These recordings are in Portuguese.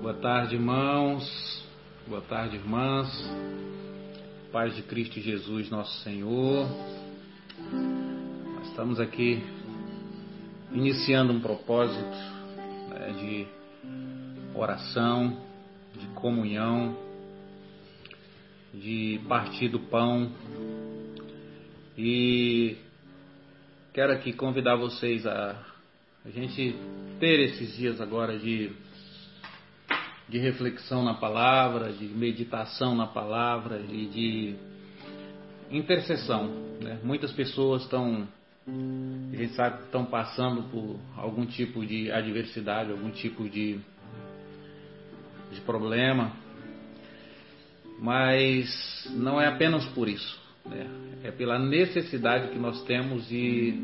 Boa tarde, irmãos. Boa tarde, irmãs. Paz de Cristo Jesus, nosso Senhor. Nós estamos aqui iniciando um propósito né, de oração, de comunhão, de partir do pão. E quero aqui convidar vocês a, a gente ter esses dias agora de de reflexão na palavra, de meditação na palavra e de intercessão. Né? Muitas pessoas estão, a gente sabe, estão passando por algum tipo de adversidade, algum tipo de, de problema, mas não é apenas por isso. Né? É pela necessidade que nós temos de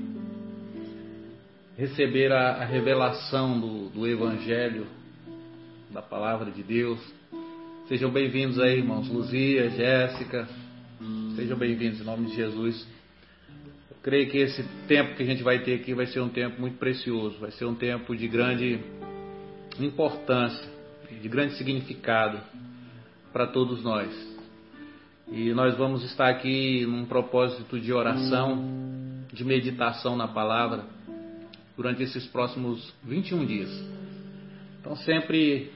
receber a, a revelação do, do Evangelho da palavra de Deus. Sejam bem-vindos aí, irmãos Luzia, Jéssica. Sejam bem-vindos em nome de Jesus. Eu creio que esse tempo que a gente vai ter aqui vai ser um tempo muito precioso, vai ser um tempo de grande importância, de grande significado para todos nós. E nós vamos estar aqui num propósito de oração, de meditação na palavra durante esses próximos 21 dias. Então, sempre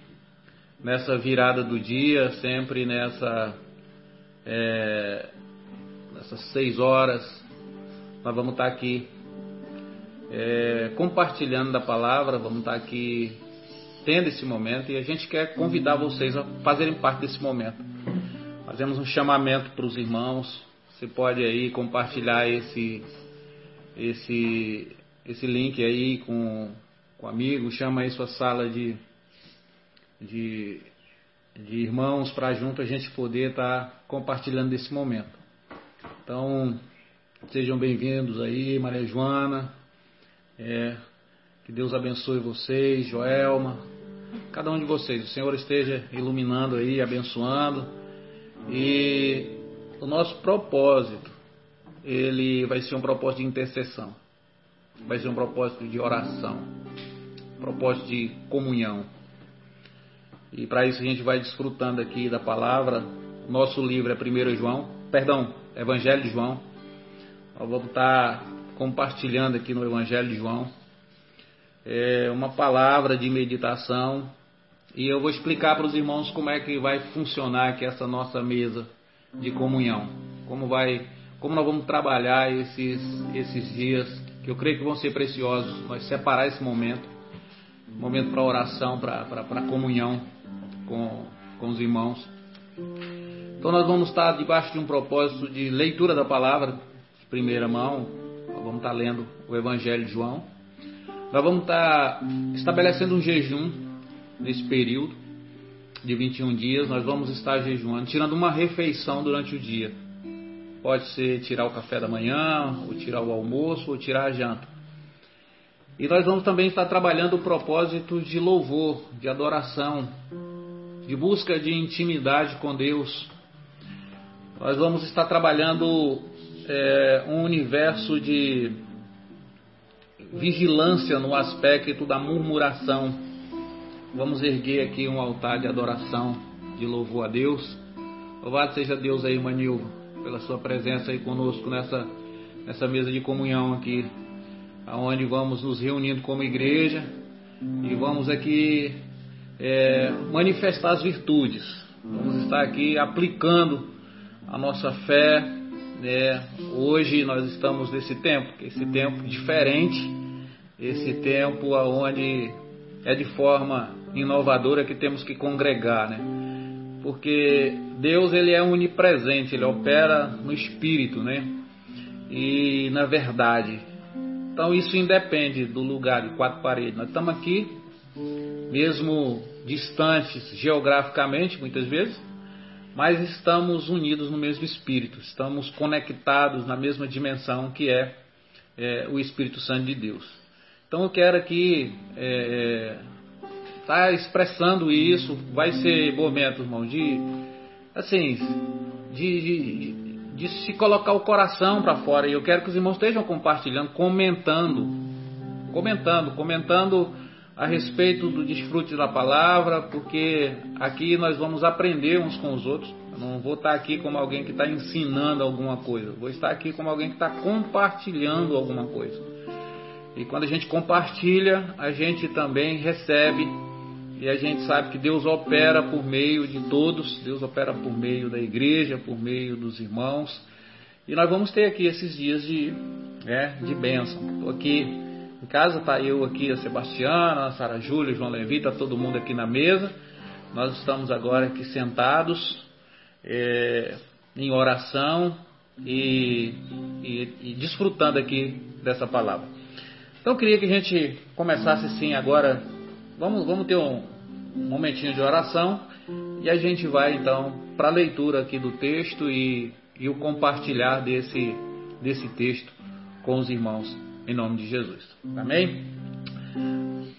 nessa virada do dia, sempre nessa é, nessas seis horas, nós vamos estar aqui é, compartilhando da palavra, vamos estar aqui tendo esse momento e a gente quer convidar vocês a fazerem parte desse momento. Fazemos um chamamento para os irmãos. Você pode aí compartilhar esse esse esse link aí com com amigo, chama aí sua sala de de, de irmãos para junto a gente poder estar tá compartilhando desse momento. Então, sejam bem-vindos aí, Maria Joana. É, que Deus abençoe vocês, Joelma, cada um de vocês. O Senhor esteja iluminando aí, abençoando. E o nosso propósito, ele vai ser um propósito de intercessão. Vai ser um propósito de oração. Propósito de comunhão. E para isso a gente vai desfrutando aqui da palavra. Nosso livro é 1 João, perdão, Evangelho de João. Nós vamos estar compartilhando aqui no Evangelho de João é uma palavra de meditação e eu vou explicar para os irmãos como é que vai funcionar aqui essa nossa mesa de comunhão, como vai, como nós vamos trabalhar esses esses dias que eu creio que vão ser preciosos, nós separar esse momento, momento para oração, para comunhão com, com os irmãos. Então nós vamos estar debaixo de um propósito de leitura da palavra, de primeira mão, nós vamos estar lendo o Evangelho de João. Nós vamos estar estabelecendo um jejum nesse período de 21 dias, nós vamos estar jejuando, tirando uma refeição durante o dia. Pode ser tirar o café da manhã, ou tirar o almoço, ou tirar a janta. E nós vamos também estar trabalhando o propósito de louvor, de adoração, de busca de intimidade com Deus. Nós vamos estar trabalhando é, um universo de vigilância no aspecto da murmuração. Vamos erguer aqui um altar de adoração, de louvor a Deus. Louvado seja Deus aí, Manilvo, pela sua presença aí conosco nessa, nessa mesa de comunhão aqui, aonde vamos nos reunindo como igreja e vamos aqui é, manifestar as virtudes. Vamos estar aqui aplicando a nossa fé. Né? Hoje nós estamos nesse tempo, esse tempo diferente, esse tempo onde é de forma inovadora que temos que congregar, né? Porque Deus ele é onipresente, ele opera no espírito, né? E na verdade. Então isso independe do lugar de quatro paredes. Nós estamos aqui mesmo distantes geograficamente, muitas vezes, mas estamos unidos no mesmo espírito, estamos conectados na mesma dimensão que é, é o Espírito Santo de Deus. Então eu quero aqui estar é, tá expressando isso, vai ser momento, irmão, de assim, de, de, de se colocar o coração para fora. E eu quero que os irmãos estejam compartilhando, comentando, comentando, comentando a respeito do desfrute da palavra, porque aqui nós vamos aprender uns com os outros. Eu não vou estar aqui como alguém que está ensinando alguma coisa, vou estar aqui como alguém que está compartilhando alguma coisa. E quando a gente compartilha, a gente também recebe, e a gente sabe que Deus opera por meio de todos, Deus opera por meio da igreja, por meio dos irmãos. E nós vamos ter aqui esses dias de, né, de bênção. Estou aqui em casa está eu aqui, a Sebastiana, a Sara Júlia, João Levi, está todo mundo aqui na mesa. Nós estamos agora aqui sentados é, em oração e, e, e, desfrutando aqui dessa palavra. Então eu queria que a gente começasse assim agora. Vamos, vamos ter um, um momentinho de oração e a gente vai então para a leitura aqui do texto e, e o compartilhar desse, desse texto com os irmãos em nome de Jesus. Amém?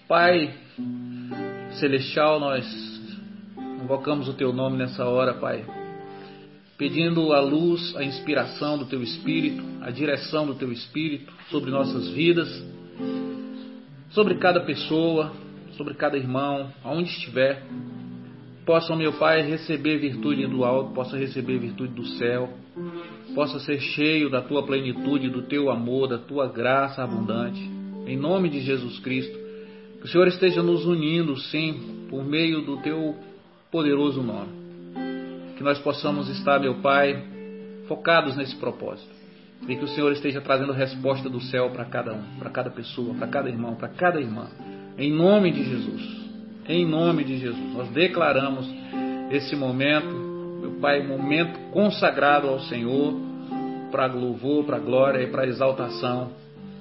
Pai Celestial, nós invocamos o Teu nome nessa hora, Pai, pedindo a luz, a inspiração do Teu Espírito, a direção do Teu Espírito sobre nossas vidas, sobre cada pessoa, sobre cada irmão, aonde estiver, possam, meu Pai, receber virtude do alto, possa receber virtude do céu, possa ser cheio da tua plenitude, do teu amor, da tua graça abundante. Em nome de Jesus Cristo, que o Senhor esteja nos unindo, sim, por meio do teu poderoso nome. Que nós possamos estar, meu Pai, focados nesse propósito. E que o Senhor esteja trazendo resposta do céu para cada um, para cada pessoa, para cada irmão, para cada irmã. Em nome de Jesus. Em nome de Jesus. Nós declaramos esse momento meu Pai, momento consagrado ao Senhor, para louvor, para glória e para exaltação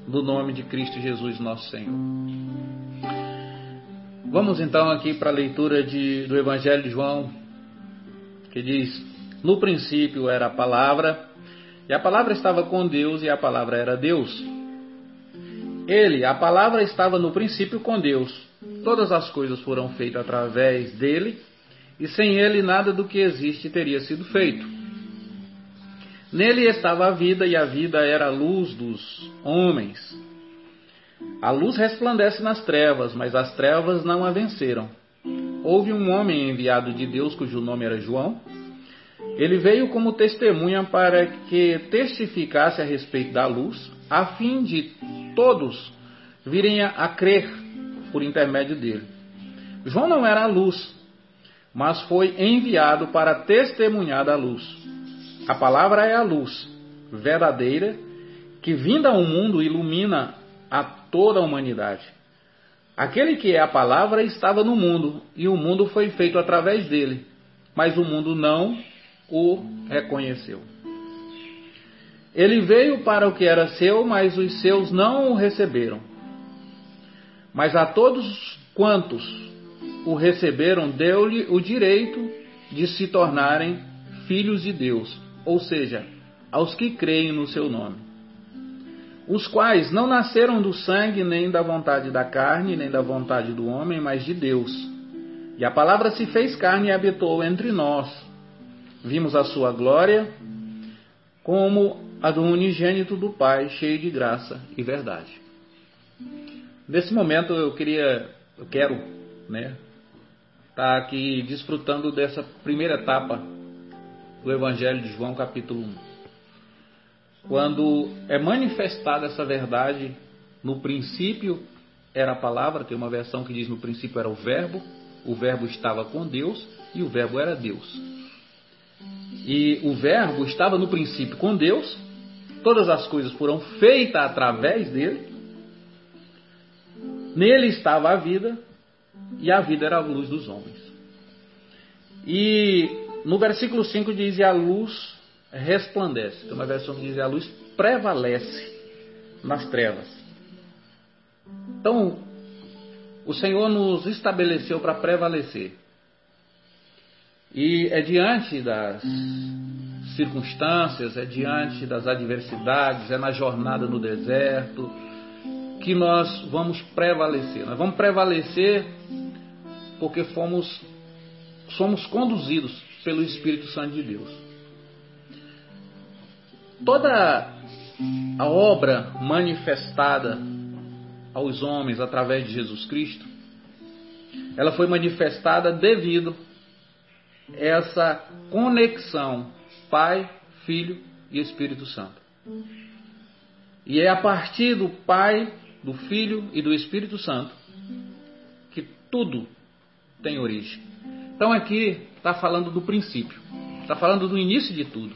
do nome de Cristo Jesus, nosso Senhor. Vamos então aqui para a leitura de, do Evangelho de João, que diz: No princípio era a palavra, e a palavra estava com Deus, e a palavra era Deus. Ele, a palavra, estava no princípio com Deus. Todas as coisas foram feitas através dele, e sem ele nada do que existe teria sido feito. Nele estava a vida, e a vida era a luz dos homens. A luz resplandece nas trevas, mas as trevas não a venceram. Houve um homem enviado de Deus, cujo nome era João. Ele veio como testemunha para que testificasse a respeito da luz, a fim de todos virem a crer por intermédio dele. João não era a luz, mas foi enviado para testemunhar da luz. A palavra é a luz verdadeira que, vinda ao mundo, ilumina a toda a humanidade. Aquele que é a palavra estava no mundo, e o mundo foi feito através dele, mas o mundo não o reconheceu. Ele veio para o que era seu, mas os seus não o receberam. Mas a todos quantos o receberam, deu-lhe o direito de se tornarem filhos de Deus, ou seja, aos que creem no seu nome. Os quais não nasceram do sangue, nem da vontade da carne, nem da vontade do homem, mas de Deus. E a palavra se fez carne e habitou entre nós. Vimos a sua glória como a do unigênito do Pai, cheio de graça e verdade. Nesse momento eu queria, eu quero, né, está aqui desfrutando dessa primeira etapa do Evangelho de João, capítulo 1. Quando é manifestada essa verdade, no princípio era a palavra, tem uma versão que diz no princípio era o Verbo, o Verbo estava com Deus e o Verbo era Deus. E o Verbo estava no princípio com Deus, todas as coisas foram feitas através dele, nele estava a vida, e a vida era a luz dos homens. E no versículo 5 diz: E a luz resplandece. Tem uma versão que diz: E a luz prevalece nas trevas. Então, o Senhor nos estabeleceu para prevalecer. E é diante das circunstâncias, é diante das adversidades, é na jornada no deserto que nós vamos prevalecer. Nós vamos prevalecer porque fomos somos conduzidos pelo Espírito Santo de Deus. Toda a obra manifestada aos homens através de Jesus Cristo ela foi manifestada devido essa conexão Pai, Filho e Espírito Santo. E é a partir do Pai, do Filho e do Espírito Santo que tudo tem origem. Então aqui está falando do princípio, está falando do início de tudo,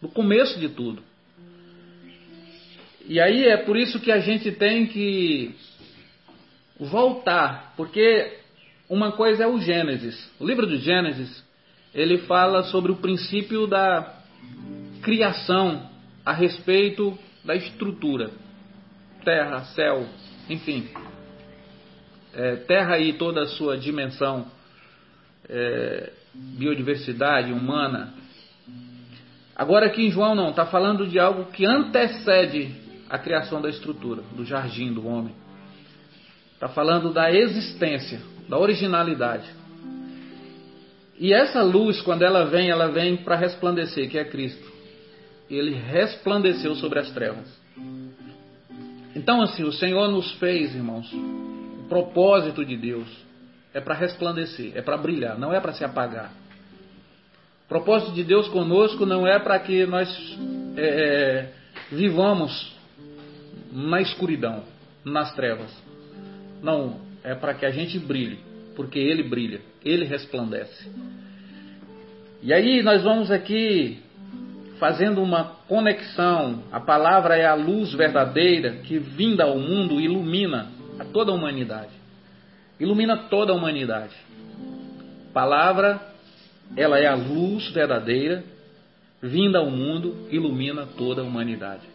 do começo de tudo. E aí é por isso que a gente tem que voltar, porque uma coisa é o Gênesis. O livro do Gênesis, ele fala sobre o princípio da criação a respeito da estrutura. Terra, céu, enfim. É, terra e toda a sua dimensão, é, biodiversidade humana. Agora aqui em João não, está falando de algo que antecede a criação da estrutura, do jardim do homem. Está falando da existência, da originalidade. E essa luz, quando ela vem, ela vem para resplandecer, que é Cristo. Ele resplandeceu sobre as trevas. Então, assim, o Senhor nos fez, irmãos, o propósito de Deus é para resplandecer, é para brilhar, não é para se apagar. O propósito de Deus conosco não é para que nós é, é, vivamos na escuridão, nas trevas. Não, é para que a gente brilhe, porque Ele brilha, Ele resplandece. E aí nós vamos aqui fazendo uma conexão. A palavra é a luz verdadeira que, vinda ao mundo, ilumina a toda a humanidade. Ilumina toda a humanidade. Palavra, ela é a luz verdadeira, vinda ao mundo, ilumina toda a humanidade.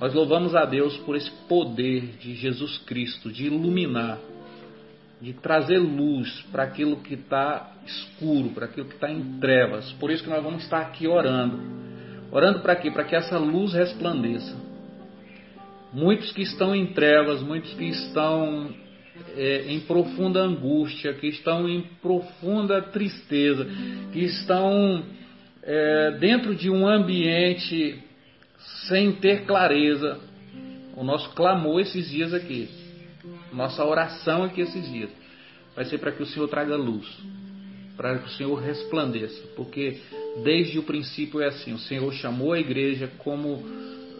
Nós louvamos a Deus por esse poder de Jesus Cristo de iluminar, de trazer luz para aquilo que está escuro, para aquilo que está em trevas. Por isso que nós vamos estar aqui orando. Orando para quê? Para que essa luz resplandeça. Muitos que estão em trevas, muitos que estão é, em profunda angústia, que estão em profunda tristeza, que estão é, dentro de um ambiente sem ter clareza. O nosso clamor esses dias aqui, nossa oração aqui esses dias, vai ser para que o Senhor traga luz, para que o Senhor resplandeça, porque desde o princípio é assim: o Senhor chamou a igreja como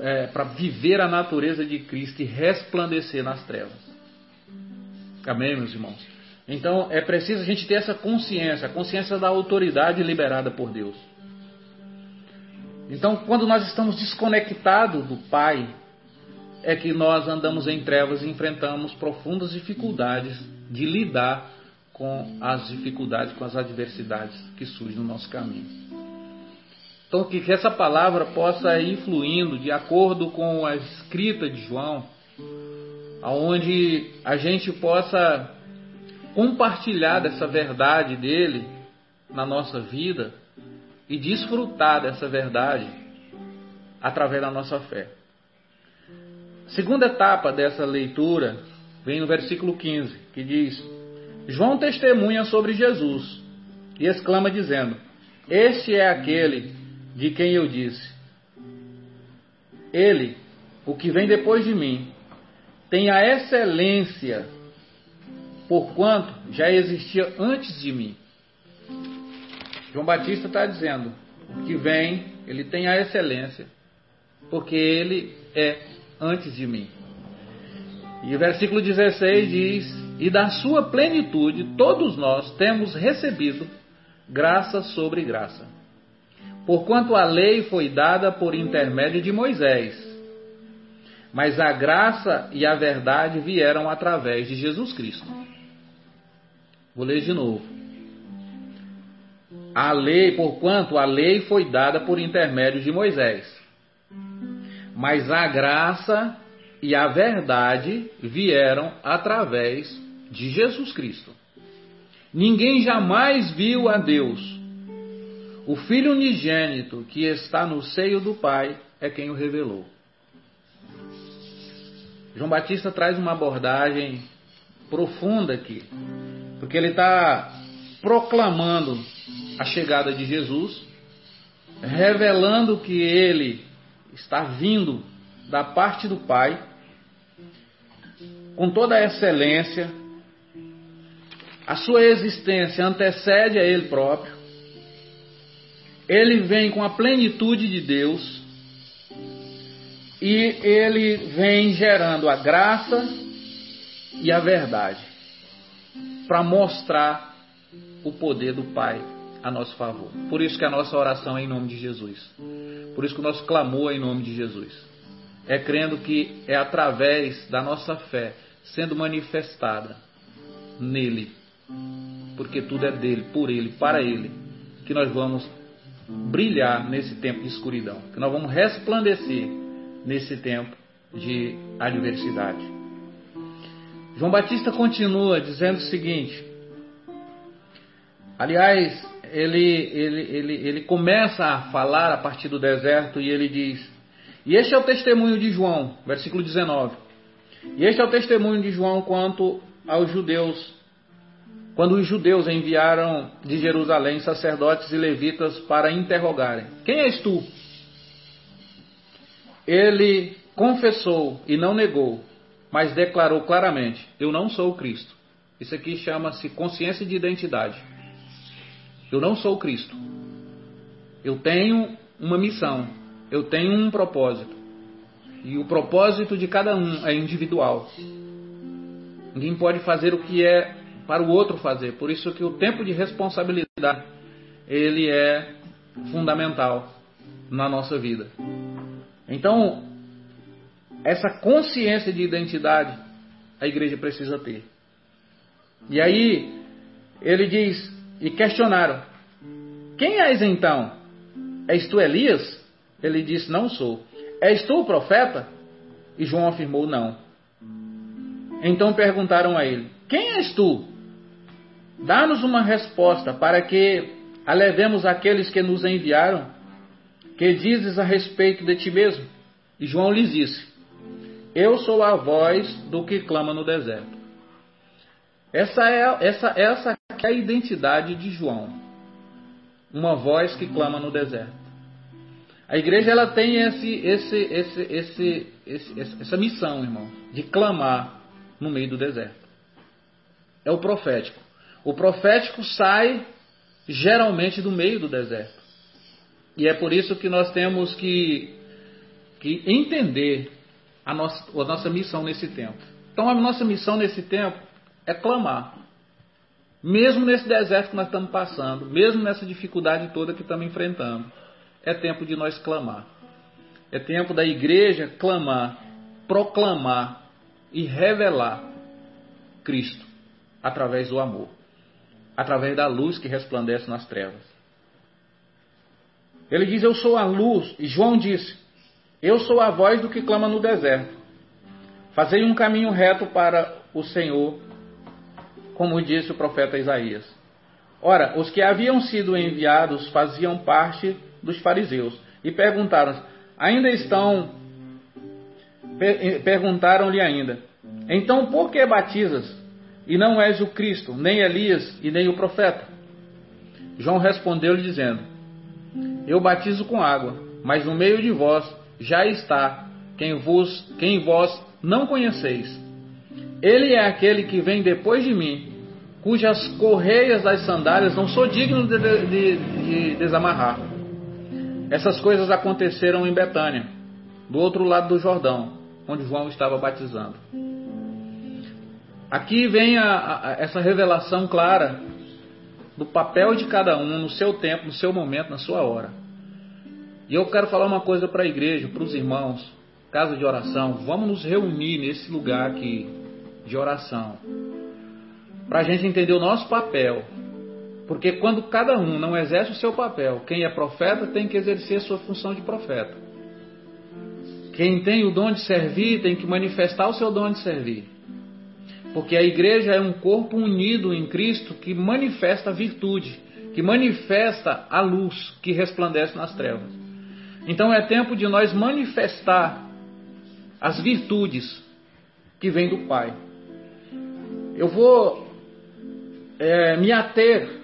é, para viver a natureza de Cristo e resplandecer nas trevas. Amém, meus irmãos? Então é preciso a gente ter essa consciência, a consciência da autoridade liberada por Deus. Então, quando nós estamos desconectados do Pai, é que nós andamos em trevas e enfrentamos profundas dificuldades de lidar com as dificuldades, com as adversidades que surgem no nosso caminho. Então, que essa palavra possa ir fluindo de acordo com a escrita de João, aonde a gente possa compartilhar dessa verdade dele na nossa vida e desfrutar dessa verdade através da nossa fé. Segunda etapa dessa leitura vem no versículo 15, que diz: João testemunha sobre Jesus e exclama dizendo: Este é aquele de quem eu disse: Ele, o que vem depois de mim, tem a excelência, porquanto já existia antes de mim. João Batista está dizendo que vem, ele tem a excelência, porque ele é antes de mim. E o versículo 16 diz: E da sua plenitude todos nós temos recebido graça sobre graça. Porquanto a lei foi dada por intermédio de Moisés, mas a graça e a verdade vieram através de Jesus Cristo. Vou ler de novo. A lei, porquanto a lei foi dada por intermédio de Moisés. Mas a graça e a verdade vieram através de Jesus Cristo. Ninguém jamais viu a Deus. O Filho unigênito que está no seio do Pai é quem o revelou. João Batista traz uma abordagem profunda aqui, porque ele está proclamando a chegada de Jesus, revelando que ele está vindo da parte do Pai, com toda a excelência, a sua existência antecede a Ele próprio, ele vem com a plenitude de Deus e ele vem gerando a graça e a verdade para mostrar o poder do Pai a nosso favor. Por isso que a nossa oração é em nome de Jesus. Por isso que o nosso clamor é em nome de Jesus. É crendo que é através da nossa fé sendo manifestada nele, porque tudo é dele, por ele, para ele, que nós vamos brilhar nesse tempo de escuridão, que nós vamos resplandecer nesse tempo de adversidade. João Batista continua dizendo o seguinte: aliás, ele, ele, ele, ele começa a falar a partir do deserto e ele diz: E este é o testemunho de João, versículo 19. E este é o testemunho de João quanto aos judeus quando os judeus enviaram de Jerusalém sacerdotes e levitas para interrogarem: Quem és tu? Ele confessou e não negou, mas declarou claramente: Eu não sou o Cristo. Isso aqui chama-se consciência de identidade. Eu não sou Cristo. Eu tenho uma missão. Eu tenho um propósito. E o propósito de cada um é individual. Ninguém pode fazer o que é para o outro fazer. Por isso que o tempo de responsabilidade ele é fundamental na nossa vida. Então, essa consciência de identidade a igreja precisa ter. E aí ele diz e questionaram: Quem és então? És tu Elias? Ele disse: Não sou. És tu o profeta? E João afirmou: Não. Então perguntaram a ele: Quem és tu? Dá-nos uma resposta para que alevemos aqueles que nos enviaram. Que dizes a respeito de ti mesmo? E João lhes disse: Eu sou a voz do que clama no deserto. Essa é, essa, essa é a identidade de João. Uma voz que clama no deserto. A igreja ela tem esse, esse, esse, esse, essa missão, irmão, de clamar no meio do deserto. É o profético. O profético sai geralmente do meio do deserto. E é por isso que nós temos que, que entender a nossa, a nossa missão nesse tempo. Então, a nossa missão nesse tempo é clamar. Mesmo nesse deserto que nós estamos passando, mesmo nessa dificuldade toda que estamos enfrentando, é tempo de nós clamar. É tempo da igreja clamar, proclamar e revelar Cristo através do amor através da luz que resplandece nas trevas. Ele diz: Eu sou a luz. E João disse: Eu sou a voz do que clama no deserto. Fazei um caminho reto para o Senhor, como disse o profeta Isaías. Ora, os que haviam sido enviados faziam parte dos fariseus e perguntaram: Ainda estão. Perguntaram-lhe ainda: Então por que batizas? e não és o Cristo, nem Elias e nem o profeta. João respondeu-lhe dizendo: Eu batizo com água, mas no meio de vós já está quem vos, quem vós não conheceis. Ele é aquele que vem depois de mim, cujas correias das sandálias não sou digno de, de, de desamarrar. Essas coisas aconteceram em Betânia, do outro lado do Jordão, onde João estava batizando. Aqui vem a, a, essa revelação clara do papel de cada um no seu tempo, no seu momento, na sua hora. E eu quero falar uma coisa para a igreja, para os irmãos, casa de oração. Vamos nos reunir nesse lugar aqui de oração, para a gente entender o nosso papel. Porque quando cada um não exerce o seu papel, quem é profeta tem que exercer a sua função de profeta. Quem tem o dom de servir tem que manifestar o seu dom de servir. Porque a igreja é um corpo unido em Cristo que manifesta a virtude, que manifesta a luz que resplandece nas trevas. Então é tempo de nós manifestar as virtudes que vêm do Pai. Eu vou é, me ater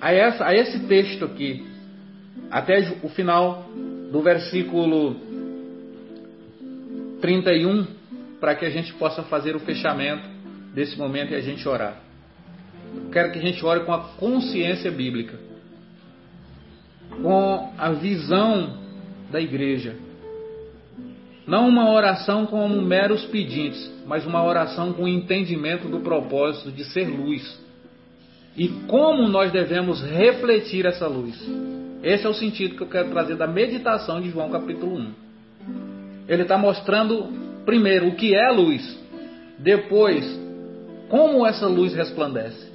a, essa, a esse texto aqui, até o final do versículo 31, para que a gente possa fazer o fechamento desse momento é a gente orar. quero que a gente ore com a consciência bíblica, com a visão da igreja. Não uma oração como meros pedintes, mas uma oração com entendimento do propósito de ser luz. E como nós devemos refletir essa luz. Esse é o sentido que eu quero trazer da meditação de João capítulo 1. Ele está mostrando, primeiro, o que é luz, depois, como essa luz resplandece.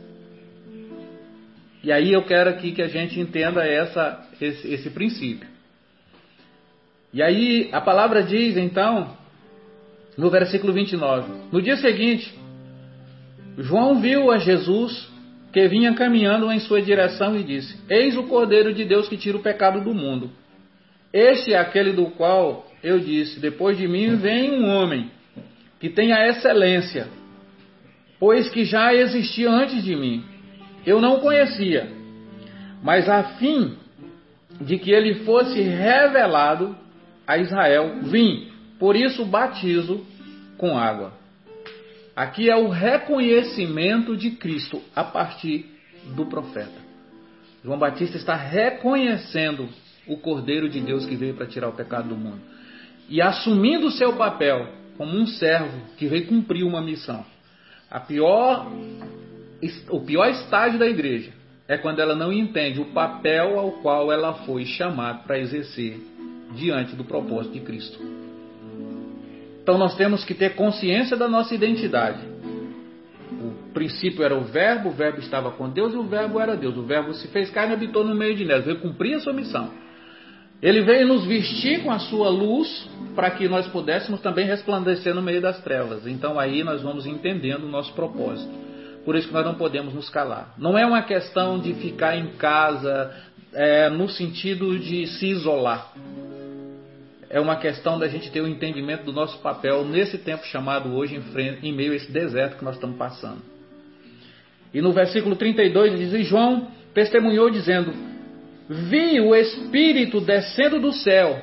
E aí eu quero aqui que a gente entenda essa, esse, esse princípio. E aí a palavra diz então, no versículo 29, no dia seguinte, João viu a Jesus que vinha caminhando em sua direção e disse: Eis o Cordeiro de Deus que tira o pecado do mundo. Este é aquele do qual eu disse: Depois de mim vem um homem que tem a excelência, pois que já existia antes de mim. Eu não conhecia, mas a fim de que ele fosse revelado, a Israel: Vim, por isso batizo com água. Aqui é o reconhecimento de Cristo a partir do profeta. João Batista está reconhecendo o Cordeiro de Deus que veio para tirar o pecado do mundo e assumindo o seu papel como um servo que veio cumprir uma missão. A pior, o pior estágio da igreja é quando ela não entende o papel ao qual ela foi chamada para exercer diante do propósito de Cristo. Então nós temos que ter consciência da nossa identidade. O princípio era o Verbo, o Verbo estava com Deus e o Verbo era Deus. O Verbo se fez carne e habitou no meio de nós, veio cumprir a sua missão. Ele veio nos vestir com a sua luz para que nós pudéssemos também resplandecer no meio das trevas. Então aí nós vamos entendendo o nosso propósito. Por isso que nós não podemos nos calar. Não é uma questão de ficar em casa é, no sentido de se isolar é uma questão da gente ter o um entendimento do nosso papel nesse tempo chamado hoje em, frente, em meio a esse deserto que nós estamos passando. E no versículo 32 diz: E João testemunhou dizendo: Vi o Espírito descendo do céu.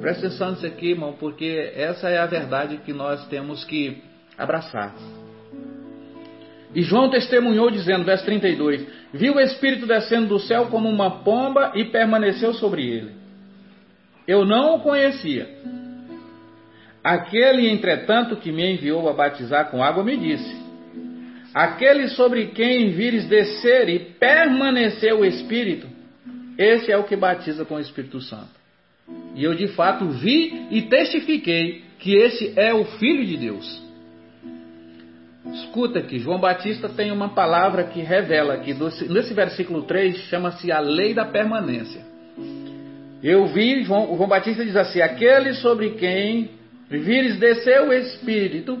Presta atenção nisso aqui, irmão, porque essa é a verdade que nós temos que abraçar. E João testemunhou dizendo, verso 32: Viu o Espírito descendo do céu como uma pomba e permaneceu sobre ele. Eu não o conhecia. Aquele, entretanto, que me enviou a batizar com água, me disse: Aquele sobre quem vires descer e permanecer o Espírito, esse é o que batiza com o Espírito Santo. E eu de fato vi e testifiquei que esse é o Filho de Deus. Escuta aqui, João Batista tem uma palavra que revela que nesse versículo 3 chama-se a lei da permanência. Eu vi, João, João Batista diz assim: aquele sobre quem vires descer o Espírito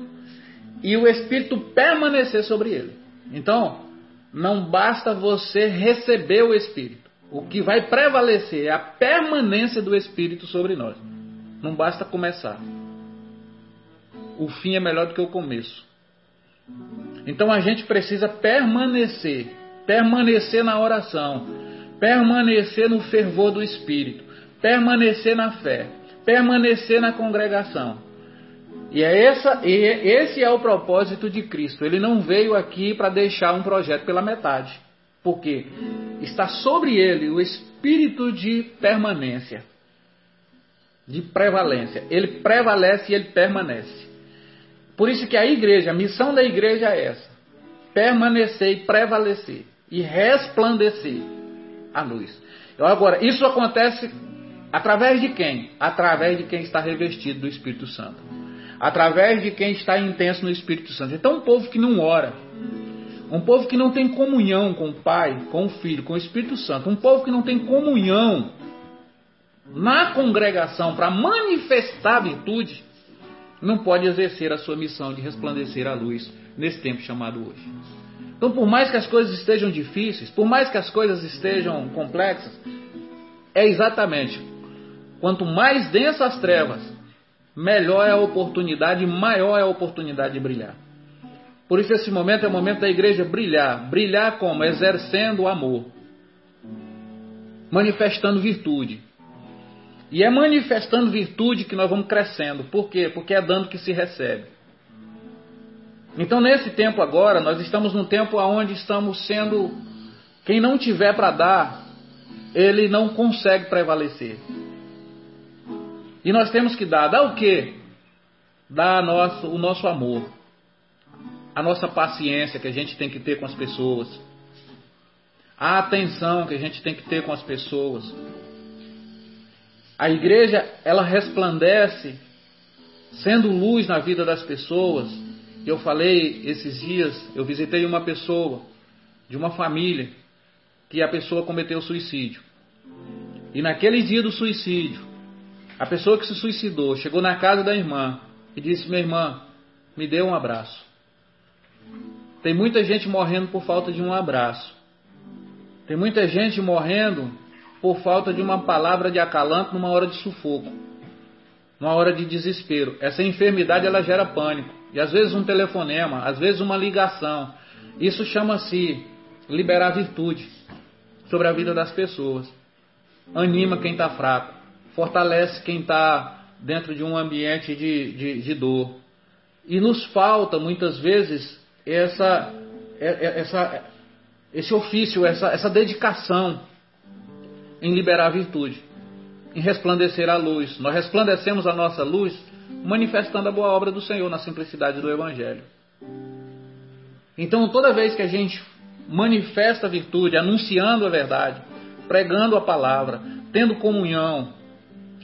e o Espírito permanecer sobre ele. Então, não basta você receber o Espírito. O que vai prevalecer é a permanência do Espírito sobre nós. Não basta começar. O fim é melhor do que o começo. Então a gente precisa permanecer, permanecer na oração, permanecer no fervor do Espírito permanecer na fé, permanecer na congregação. E é essa, e esse é o propósito de Cristo. Ele não veio aqui para deixar um projeto pela metade. Porque está sobre ele o espírito de permanência, de prevalência. Ele prevalece e ele permanece. Por isso que a igreja, a missão da igreja é essa: permanecer e prevalecer e resplandecer a luz. Agora, isso acontece Através de quem? Através de quem está revestido do Espírito Santo. Através de quem está intenso no Espírito Santo. Então, um povo que não ora, um povo que não tem comunhão com o Pai, com o Filho, com o Espírito Santo, um povo que não tem comunhão na congregação para manifestar a virtude, não pode exercer a sua missão de resplandecer a luz nesse tempo chamado hoje. Então, por mais que as coisas estejam difíceis, por mais que as coisas estejam complexas, é exatamente Quanto mais densas as trevas, melhor é a oportunidade, maior é a oportunidade de brilhar. Por isso esse momento é o momento da igreja brilhar. Brilhar como? Exercendo o amor. Manifestando virtude. E é manifestando virtude que nós vamos crescendo. Por quê? Porque é dando que se recebe. Então, nesse tempo agora, nós estamos num tempo onde estamos sendo. Quem não tiver para dar, ele não consegue prevalecer. E nós temos que dar. Dar o quê? Dar nosso, o nosso amor. A nossa paciência que a gente tem que ter com as pessoas. A atenção que a gente tem que ter com as pessoas. A igreja, ela resplandece sendo luz na vida das pessoas eu falei esses dias, eu visitei uma pessoa de uma família que a pessoa cometeu suicídio. E naquele dia do suicídio, a pessoa que se suicidou chegou na casa da irmã e disse: Minha irmã, me dê um abraço. Tem muita gente morrendo por falta de um abraço. Tem muita gente morrendo por falta de uma palavra de acalanto numa hora de sufoco, numa hora de desespero. Essa enfermidade ela gera pânico. E às vezes um telefonema, às vezes uma ligação. Isso chama-se liberar virtude sobre a vida das pessoas. Anima quem está fraco, fortalece quem está dentro de um ambiente de, de, de, dor. E nos falta muitas vezes essa, é, é, essa, esse ofício, essa, essa dedicação em liberar virtude, em resplandecer a luz. Nós resplandecemos a nossa luz manifestando a boa obra do Senhor na simplicidade do Evangelho. Então, toda vez que a gente manifesta a virtude, anunciando a verdade, pregando a palavra, tendo comunhão,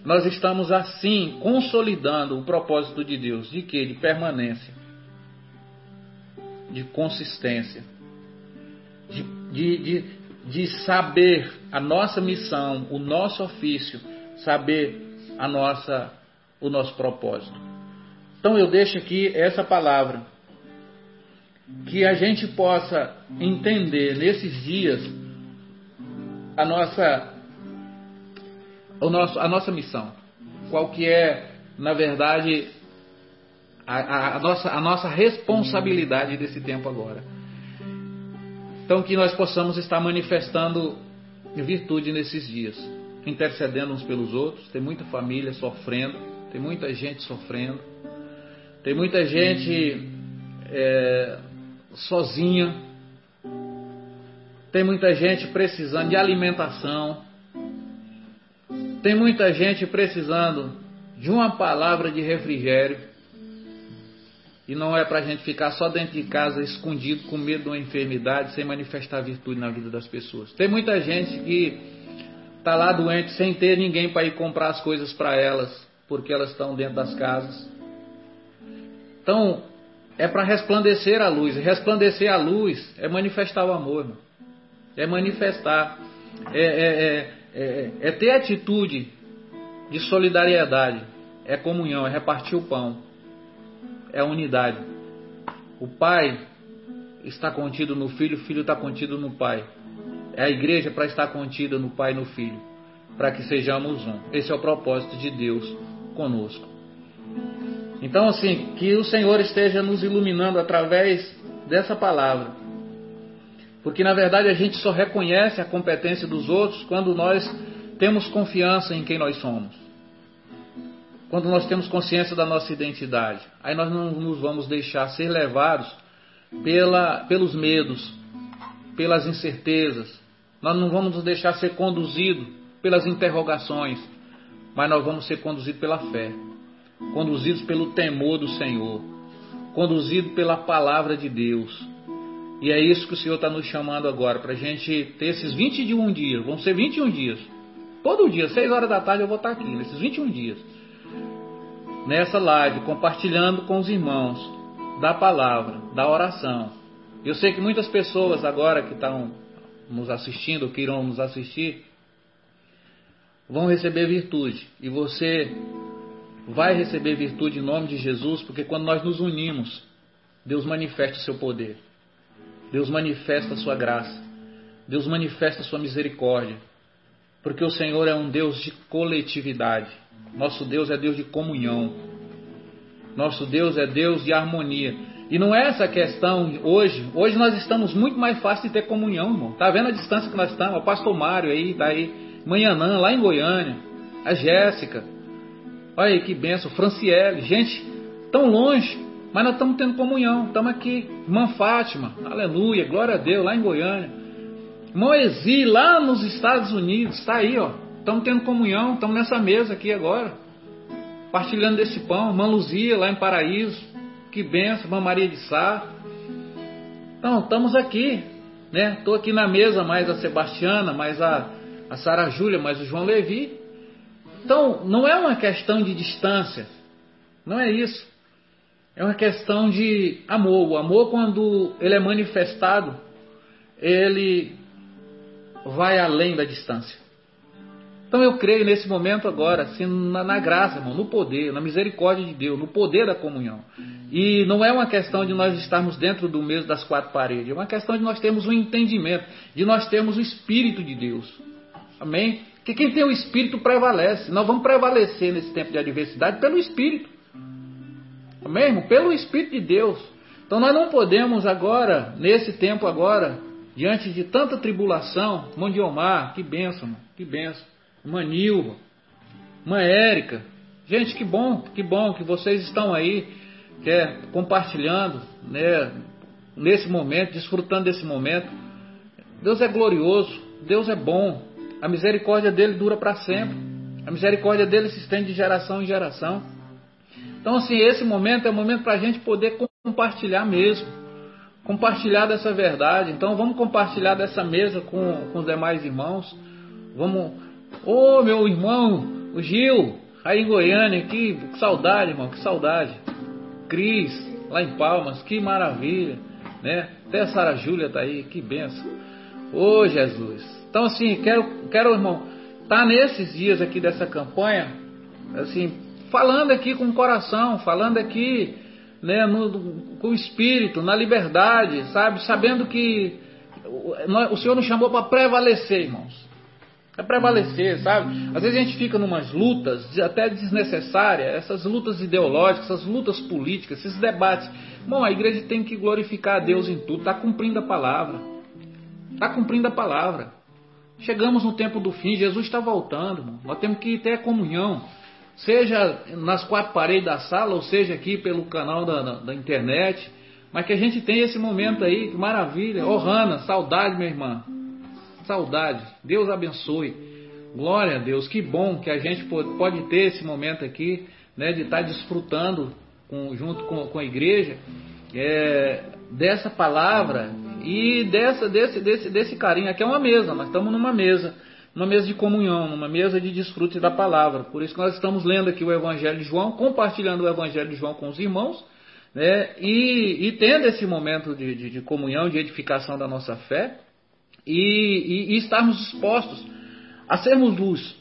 nós estamos assim consolidando o propósito de Deus, de que? De permanência, de consistência, de, de, de, de saber a nossa missão, o nosso ofício, saber a nossa o nosso propósito. Então eu deixo aqui essa palavra, que a gente possa entender nesses dias a nossa, o nosso, a nossa missão, qual que é, na verdade, a, a, a, nossa, a nossa responsabilidade desse tempo agora. Então que nós possamos estar manifestando virtude nesses dias, intercedendo uns pelos outros, tem muita família sofrendo, tem muita gente sofrendo, tem muita gente é, sozinha, tem muita gente precisando de alimentação, tem muita gente precisando de uma palavra de refrigério. E não é para a gente ficar só dentro de casa, escondido, com medo de uma enfermidade, sem manifestar virtude na vida das pessoas. Tem muita gente que está lá doente sem ter ninguém para ir comprar as coisas para elas porque elas estão dentro das casas. Então, é para resplandecer a luz. Resplandecer a luz é manifestar o amor, é manifestar, é, é, é, é, ter atitude de solidariedade, é comunhão, é repartir o pão, é unidade. O Pai está contido no Filho, o Filho está contido no Pai. É a igreja para estar contida no Pai e no Filho, para que sejamos um. Esse é o propósito de Deus conosco. Então, assim, que o Senhor esteja nos iluminando através dessa palavra. Porque, na verdade, a gente só reconhece a competência dos outros quando nós temos confiança em quem nós somos. Quando nós temos consciência da nossa identidade. Aí nós não nos vamos deixar ser levados pela, pelos medos, pelas incertezas. Nós não vamos nos deixar ser conduzidos pelas interrogações mas nós vamos ser conduzidos pela fé, conduzidos pelo temor do Senhor, conduzidos pela palavra de Deus. E é isso que o Senhor está nos chamando agora, para a gente ter esses 21 dias, vão ser 21 dias. Todo dia, 6 horas da tarde, eu vou estar aqui, nesses 21 dias. Nessa live, compartilhando com os irmãos da palavra, da oração. Eu sei que muitas pessoas agora que estão nos assistindo, que irão nos assistir, vão receber virtude. E você vai receber virtude em nome de Jesus, porque quando nós nos unimos, Deus manifesta o seu poder. Deus manifesta a sua graça. Deus manifesta a sua misericórdia. Porque o Senhor é um Deus de coletividade. Nosso Deus é Deus de comunhão. Nosso Deus é Deus de harmonia. E não é essa questão hoje. Hoje nós estamos muito mais fácil de ter comunhão, irmão. Tá vendo a distância que nós estamos? O pastor Mário aí, tá aí Manhanã, lá em Goiânia. A Jéssica. Olha aí que benção. Franciele. Gente, tão longe. Mas nós estamos tendo comunhão, estamos aqui. Irmã Fátima, aleluia, glória a Deus, lá em Goiânia. Irmão Ezi, lá nos Estados Unidos, está aí, ó. Estamos tendo comunhão, estamos nessa mesa aqui agora. Partilhando desse pão. Irmã Luzia, lá em Paraíso. Que benção, irmã Maria de Sá. Então, estamos aqui, né? Estou aqui na mesa, mais a Sebastiana, mais a, a Sara Júlia, mais o João Levi. Então, não é uma questão de distância. Não é isso. É uma questão de amor. O amor, quando ele é manifestado, ele vai além da distância. Então eu creio nesse momento agora, assim, na, na, graça, irmão, no poder, na misericórdia de Deus, no poder da comunhão. E não é uma questão de nós estarmos dentro do mesmo das quatro paredes, é uma questão de nós termos um entendimento, de nós termos o Espírito de Deus. Amém? Que quem tem o Espírito prevalece. Nós vamos prevalecer nesse tempo de adversidade pelo Espírito. Irmão? Pelo Espírito de Deus. Então nós não podemos agora, nesse tempo agora, diante de tanta tribulação, irmão Diomar, que bênção, irmão, que bênção irmã Nilva, irmã Érica. Gente, que bom, que bom que vocês estão aí é, compartilhando né, nesse momento, desfrutando desse momento. Deus é glorioso, Deus é bom, a misericórdia dele dura para sempre, a misericórdia dele se estende de geração em geração. Então, assim, esse momento é o momento para a gente poder compartilhar mesmo, compartilhar dessa verdade. Então, vamos compartilhar dessa mesa com, com os demais irmãos, vamos Ô, oh, meu irmão, o Gil, aí em Goiânia, que, que saudade, irmão, que saudade. Cris, lá em Palmas, que maravilha, né? Até a Sara Júlia tá aí, que benção. Ô, oh, Jesus. Então, assim, quero, quero, irmão, tá nesses dias aqui dessa campanha, assim, falando aqui com o coração, falando aqui, né, no, com o espírito, na liberdade, sabe? Sabendo que o Senhor nos chamou para prevalecer, irmãos. É prevalecer, sabe? Às vezes a gente fica numas lutas até desnecessárias, essas lutas ideológicas, essas lutas políticas, esses debates. Bom, a igreja tem que glorificar a Deus em tudo, está cumprindo a palavra. Está cumprindo a palavra. Chegamos no tempo do fim, Jesus está voltando, irmão. nós temos que ter comunhão, seja nas quatro paredes da sala, ou seja aqui pelo canal da, da, da internet, mas que a gente tenha esse momento aí, que maravilha. Ô oh, Hanna, saudade, minha irmã. Saudade. Deus abençoe. Glória a Deus. Que bom que a gente pode ter esse momento aqui, né, de estar desfrutando com, junto com, com, a igreja é, dessa palavra e dessa, desse, desse, desse carinho. Aqui é uma mesa, nós estamos numa mesa, numa mesa de comunhão, numa mesa de desfrute da palavra. Por isso que nós estamos lendo aqui o Evangelho de João, compartilhando o Evangelho de João com os irmãos. Né, e, e tendo esse momento de, de, de comunhão, de edificação da nossa fé, e, e, e estarmos dispostos a sermos luz,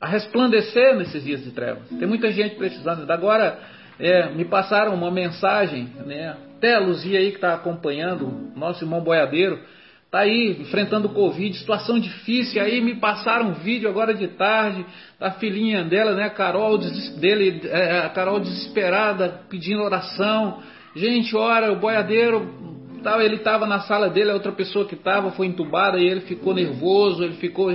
a resplandecer nesses dias de trevas. Tem muita gente precisando. Agora é, me passaram uma mensagem, né? até a Luzia aí que está acompanhando, nosso irmão boiadeiro, está aí enfrentando Covid, situação difícil. Aí me passaram um vídeo agora de tarde da filhinha dela, né, Carol, dele, é, a Carol desesperada, pedindo oração. Gente, ora, o boiadeiro Tal, ele estava na sala dele, a outra pessoa que estava foi entubada e ele ficou nervoso, ele ficou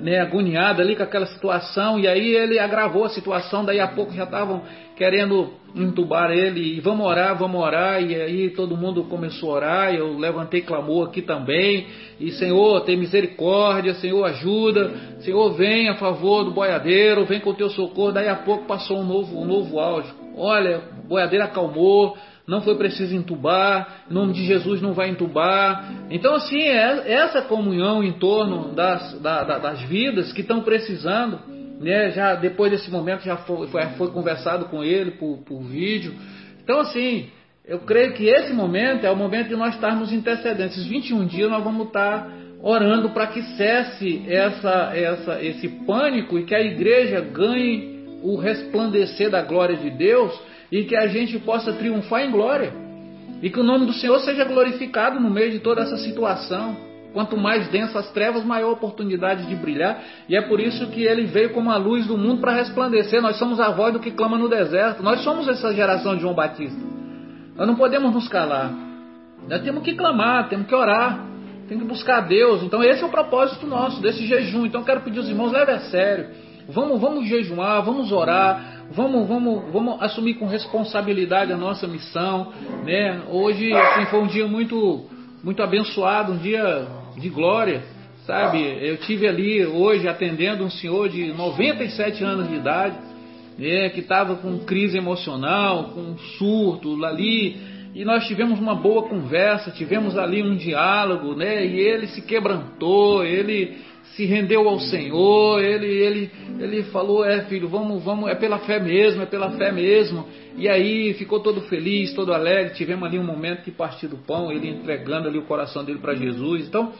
né, agoniado ali com aquela situação e aí ele agravou a situação. Daí a pouco já estavam querendo entubar ele e vamos orar, vamos orar. E aí todo mundo começou a orar. Eu levantei clamor aqui também. E Senhor, tem misericórdia, Senhor, ajuda, Senhor, vem a favor do boiadeiro, vem com o teu socorro. Daí a pouco passou um novo, um novo áudio. Olha, o boiadeiro acalmou não foi preciso entubar, em nome de Jesus não vai entubar. Então, assim, é essa comunhão em torno das, da, das vidas que estão precisando, né? Já depois desse momento já foi, foi, foi conversado com ele por, por vídeo. Então, assim, eu creio que esse momento é o momento de nós estarmos intercedendo. Esses 21 dias nós vamos estar orando para que cesse essa, essa, esse pânico e que a igreja ganhe o resplandecer da glória de Deus e que a gente possa triunfar em glória. E que o nome do Senhor seja glorificado no meio de toda essa situação. Quanto mais densas as trevas, maior a oportunidade de brilhar. E é por isso que ele veio como a luz do mundo para resplandecer. Nós somos a voz do que clama no deserto. Nós somos essa geração de João Batista. Nós não podemos nos calar. Nós temos que clamar, temos que orar, temos que buscar a Deus. Então esse é o propósito nosso, desse jejum. Então eu quero pedir aos irmãos, leve a sério. Vamos, vamos jejuar, vamos orar, vamos, vamos, vamos assumir com responsabilidade a nossa missão, né? Hoje assim, foi um dia muito, muito abençoado, um dia de glória, sabe? Eu tive ali hoje atendendo um senhor de 97 anos de idade, né? Que estava com crise emocional, com um surto ali e nós tivemos uma boa conversa, tivemos ali um diálogo, né? E ele se quebrantou, ele se rendeu ao Senhor, ele, ele, ele falou, é filho, vamos, vamos, é pela fé mesmo, é pela fé mesmo. E aí ficou todo feliz, todo alegre. Tivemos ali um momento de partir do pão, ele entregando ali o coração dele para Jesus. Então,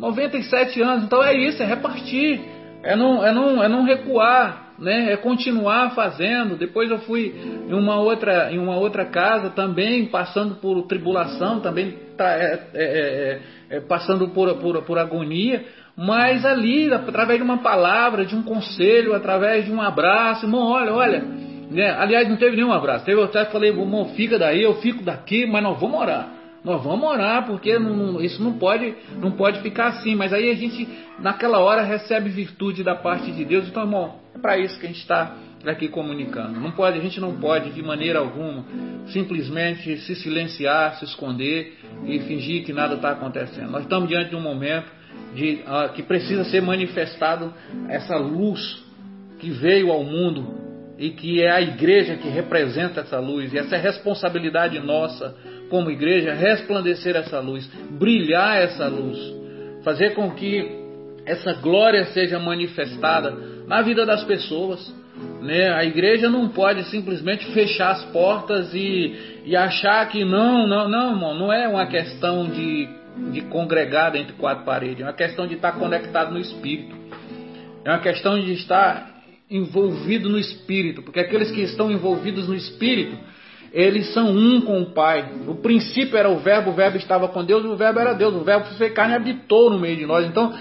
97 anos, então é isso, é repartir, é não, é não, é não recuar, né? É continuar fazendo. Depois eu fui em uma outra, em uma outra casa também passando por tribulação, também tá, é, é, é, passando por, por, por agonia. Mas ali, através de uma palavra, de um conselho, através de um abraço, irmão, olha, olha. Né? Aliás, não teve nenhum abraço. Teve, eu falei, irmão, fica daí, eu fico daqui, mas nós vamos orar. Nós vamos orar, porque não, isso não pode, não pode ficar assim. Mas aí a gente, naquela hora, recebe virtude da parte de Deus. Então, irmão, é para isso que a gente está aqui comunicando. Não pode, a gente não pode, de maneira alguma, simplesmente se silenciar, se esconder e fingir que nada está acontecendo. Nós estamos diante de um momento de, uh, que precisa ser manifestado essa luz que veio ao mundo e que é a igreja que representa essa luz, e essa é responsabilidade nossa como igreja resplandecer essa luz, brilhar essa luz, fazer com que essa glória seja manifestada na vida das pessoas. Né? A igreja não pode simplesmente fechar as portas e, e achar que não, não, não, não é uma questão de, de congregar entre quatro paredes, é uma questão de estar conectado no Espírito. É uma questão de estar envolvido no Espírito, porque aqueles que estão envolvidos no Espírito, eles são um com o Pai. O princípio era o Verbo, o Verbo estava com Deus, o Verbo era Deus, o Verbo foi carne e habitou no meio de nós. Então,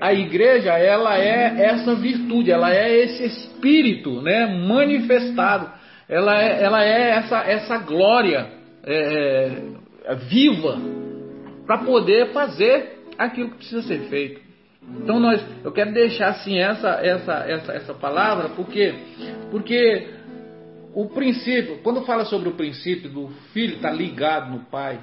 a igreja, ela é essa virtude, ela é esse Espírito né, manifestado, ela é, ela é essa, essa glória é, é viva para poder fazer aquilo que precisa ser feito. Então nós, eu quero deixar assim essa essa essa essa palavra porque porque o princípio, quando fala sobre o princípio do filho estar tá ligado no pai,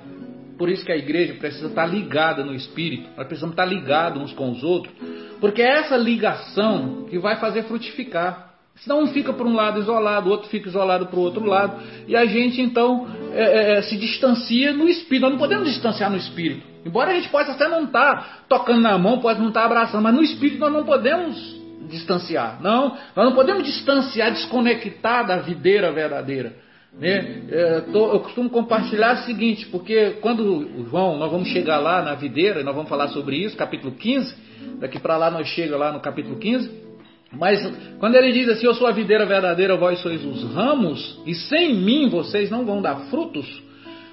por isso que a igreja precisa estar tá ligada no espírito, nós precisamos estar tá ligados uns com os outros, porque é essa ligação que vai fazer frutificar. Senão um fica para um lado isolado, o outro fica isolado para o outro lado, e a gente então é, é, é, se distancia no espírito. Nós não podemos distanciar no espírito. Embora a gente possa até não estar tá tocando na mão, pode não estar tá abraçando, mas no espírito nós não podemos distanciar. Não, nós não podemos distanciar, desconectar da videira verdadeira. Né? É, tô, eu costumo compartilhar o seguinte, porque quando João, nós vamos chegar lá na videira, nós vamos falar sobre isso, capítulo 15, daqui para lá nós chegamos lá no capítulo 15, mas quando ele diz assim, eu sou a videira verdadeira, vós sois os ramos, e sem mim vocês não vão dar frutos,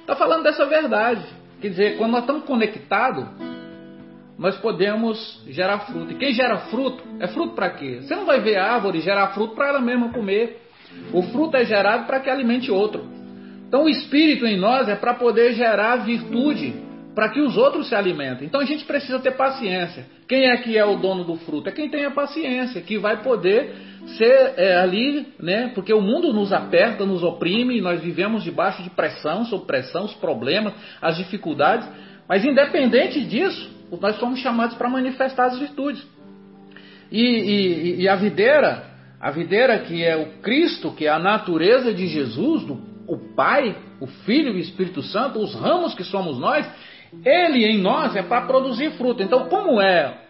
está falando dessa verdade. Quer dizer, quando nós estamos conectados, nós podemos gerar fruto. E quem gera fruto, é fruto para quê? Você não vai ver a árvore gerar fruto para ela mesma comer. O fruto é gerado para que alimente outro. Então o Espírito em nós é para poder gerar virtude para que os outros se alimentem. Então a gente precisa ter paciência. Quem é que é o dono do fruto? É quem tem a paciência, que vai poder ser é, ali, né? Porque o mundo nos aperta, nos oprime, nós vivemos debaixo de pressão, sob pressão, os problemas, as dificuldades. Mas independente disso, nós somos chamados para manifestar as virtudes. E, e, e, a videira, a videira que é o Cristo, que é a natureza de Jesus, do, o Pai, o Filho e o Espírito Santo, os ramos que somos nós, ele em nós é para produzir fruto. Então, como é,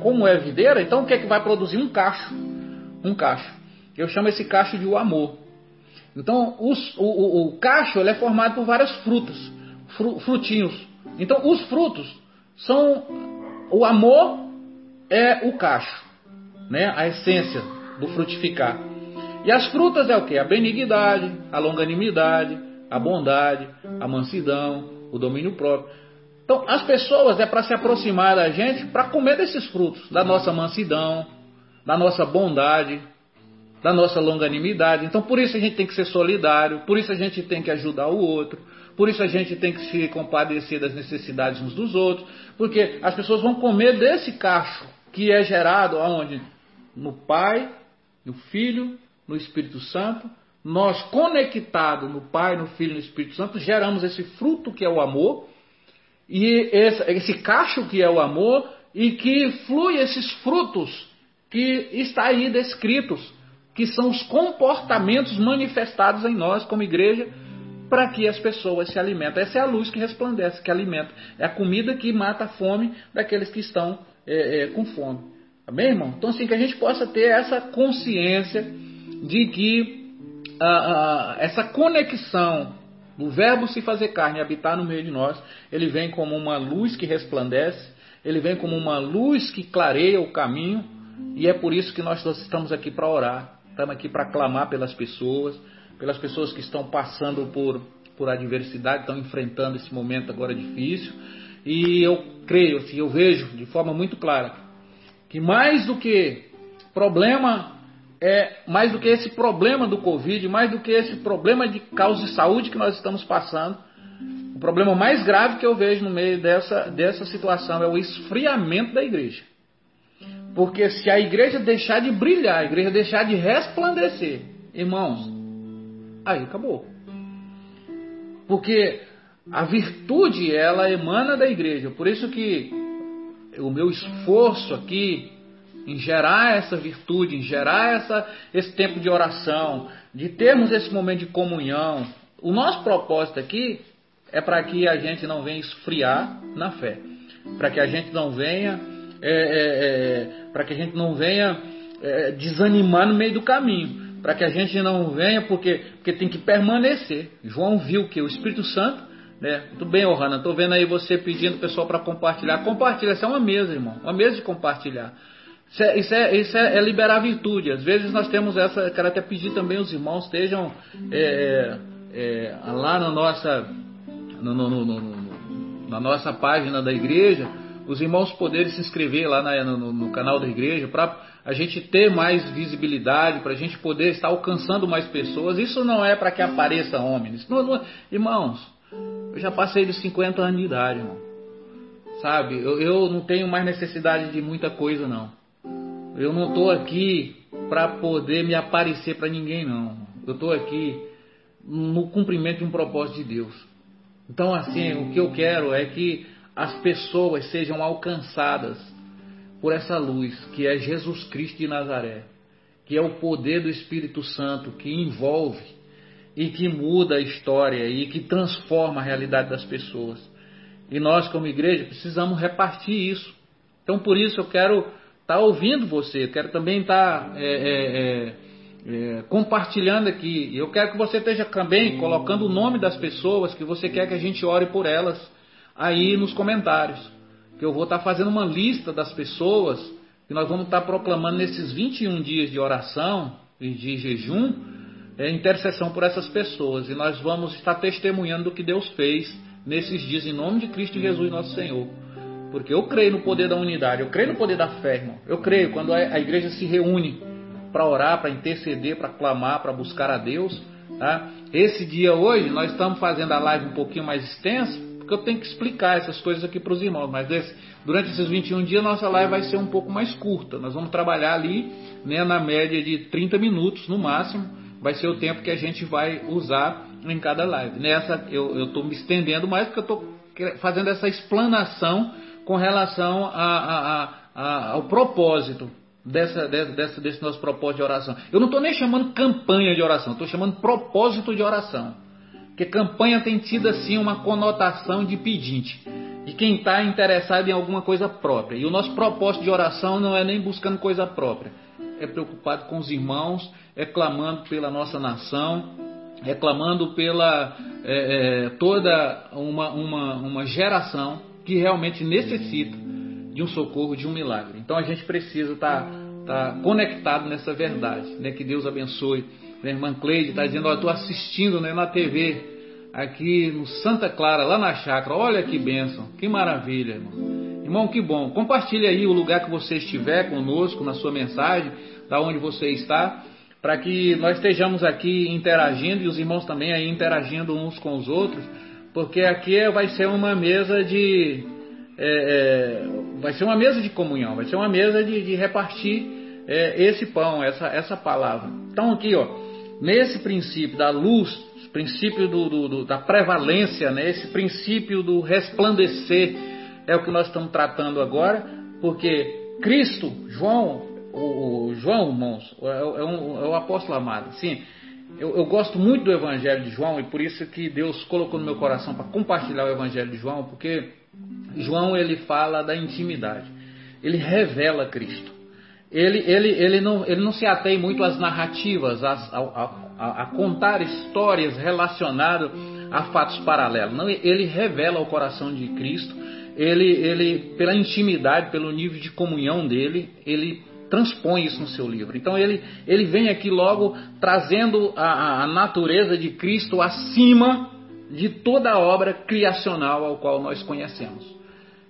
como é videira, então o que é que vai produzir? Um cacho. Um cacho. Eu chamo esse cacho de o amor. Então, os, o, o, o, cacho é formado por várias frutas, fru, frutinhos. Então, os frutos são. O amor é o cacho, né? a essência do frutificar. E as frutas é o que? A benignidade, a longanimidade, a bondade, a mansidão, o domínio próprio. Então, as pessoas é para se aproximar da gente para comer desses frutos, da nossa mansidão, da nossa bondade, da nossa longanimidade. Então, por isso a gente tem que ser solidário, por isso a gente tem que ajudar o outro, por isso a gente tem que se compadecer das necessidades uns dos outros, porque as pessoas vão comer desse cacho que é gerado aonde? No Pai, no Filho, no Espírito Santo. Nós, conectados no Pai, no Filho e no Espírito Santo, geramos esse fruto que é o amor, e esse, esse cacho que é o amor, e que flui esses frutos que está aí descritos, que são os comportamentos manifestados em nós como igreja, para que as pessoas se alimentem. Essa é a luz que resplandece, que alimenta. É a comida que mata a fome daqueles que estão é, é, com fome. Amém, irmão? Então, assim, que a gente possa ter essa consciência de que a, a, essa conexão do verbo se fazer carne e habitar no meio de nós, ele vem como uma luz que resplandece, ele vem como uma luz que clareia o caminho, e é por isso que nós estamos aqui para orar, estamos aqui para clamar pelas pessoas, pelas pessoas que estão passando por, por adversidade, estão enfrentando esse momento agora difícil. E eu creio, assim, eu vejo de forma muito clara que mais do que problema é mais do que esse problema do Covid, mais do que esse problema de causa de saúde que nós estamos passando, o problema mais grave que eu vejo no meio dessa, dessa situação é o esfriamento da igreja. Porque se a igreja deixar de brilhar, a igreja deixar de resplandecer, irmãos, aí acabou. Porque a virtude, ela emana da igreja. Por isso que o meu esforço aqui em gerar essa virtude, em gerar essa, esse tempo de oração, de termos esse momento de comunhão. O nosso propósito aqui é para que a gente não venha esfriar na fé, para que a gente não venha, é, é, é, para que a gente não venha é, desanimar no meio do caminho para que a gente não venha, porque, porque tem que permanecer. João viu que o Espírito Santo, né? Tudo bem, Ohana, estou vendo aí você pedindo o pessoal para compartilhar. Compartilha, isso é uma mesa, irmão, uma mesa de compartilhar. Isso é, isso, é, isso é, é, liberar virtude. Às vezes nós temos essa. Quero até pedir também os irmãos estejam é, é, lá na nossa, no, no, no, na nossa página da igreja, os irmãos poderem se inscrever lá na, no, canal da igreja para a gente ter mais visibilidade, para a gente poder estar alcançando mais pessoas. Isso não é para que apareça homens. Não, não, irmãos, eu já passei dos 50 anos de idade, irmão. Sabe? Eu, eu não tenho mais necessidade de muita coisa, não. Eu não estou aqui para poder me aparecer para ninguém, não. Eu estou aqui no cumprimento de um propósito de Deus. Então, assim, o que eu quero é que as pessoas sejam alcançadas por essa luz que é Jesus Cristo de Nazaré, que é o poder do Espírito Santo que envolve e que muda a história e que transforma a realidade das pessoas. E nós, como igreja, precisamos repartir isso. Então, por isso, eu quero tá ouvindo você, quero também estar tá, é, é, é, é, compartilhando aqui. Eu quero que você esteja também colocando o nome das pessoas que você quer que a gente ore por elas aí nos comentários que eu vou estar fazendo uma lista das pessoas que nós vamos estar proclamando nesses 21 dias de oração e de jejum, é, intercessão por essas pessoas. E nós vamos estar testemunhando do que Deus fez nesses dias, em nome de Cristo Jesus, nosso Senhor. Porque eu creio no poder da unidade, eu creio no poder da fé, irmão. Eu creio quando a igreja se reúne para orar, para interceder, para clamar, para buscar a Deus. Tá? Esse dia hoje, nós estamos fazendo a live um pouquinho mais extensa, porque eu tenho que explicar essas coisas aqui para os irmãos. Mas durante esses 21 dias, nossa live vai ser um pouco mais curta. Nós vamos trabalhar ali né, na média de 30 minutos no máximo. Vai ser o tempo que a gente vai usar em cada live. Nessa eu estou me estendendo mais porque eu estou fazendo essa explanação com relação a, a, a, ao propósito dessa, dessa, desse nosso propósito de oração. Eu não estou nem chamando campanha de oração, estou chamando propósito de oração. Porque campanha tem tido assim uma conotação de pedinte, de quem está interessado em alguma coisa própria. E o nosso propósito de oração não é nem buscando coisa própria, é preocupado com os irmãos, é clamando pela nossa nação, é clamando pela é, é, toda uma, uma, uma geração que realmente necessita de um socorro, de um milagre. Então a gente precisa estar tá, tá conectado nessa verdade. Né? Que Deus abençoe a irmã Cleide está dizendo, olha, estou assistindo né, na TV, aqui no Santa Clara, lá na chácara. Olha que bênção, que maravilha, irmão. Irmão, que bom. Compartilhe aí o lugar que você estiver conosco, na sua mensagem, da onde você está, para que nós estejamos aqui interagindo e os irmãos também aí interagindo uns com os outros, porque aqui vai ser uma mesa de. É, é, vai ser uma mesa de comunhão, vai ser uma mesa de, de repartir é esse pão, essa, essa palavra. Então aqui, ó, nesse princípio da luz, princípio do, do, do, da prevalência, né, esse princípio do resplandecer, é o que nós estamos tratando agora, porque Cristo, João, o, o João, irmãos, é, é, um, é o apóstolo amado, sim. Eu, eu, gosto muito do Evangelho de João e por isso que Deus colocou no meu coração para compartilhar o Evangelho de João, porque João ele fala da intimidade, ele revela Cristo. Ele, ele, ele, não, ele não se atém muito às narrativas, às, a, a, a, contar histórias relacionadas a fatos paralelos. Não, ele revela o coração de Cristo. Ele, ele, pela intimidade, pelo nível de comunhão dele, ele transpõe isso no seu livro. Então ele, ele vem aqui logo trazendo a, a natureza de Cristo acima de toda a obra criacional ao qual nós conhecemos.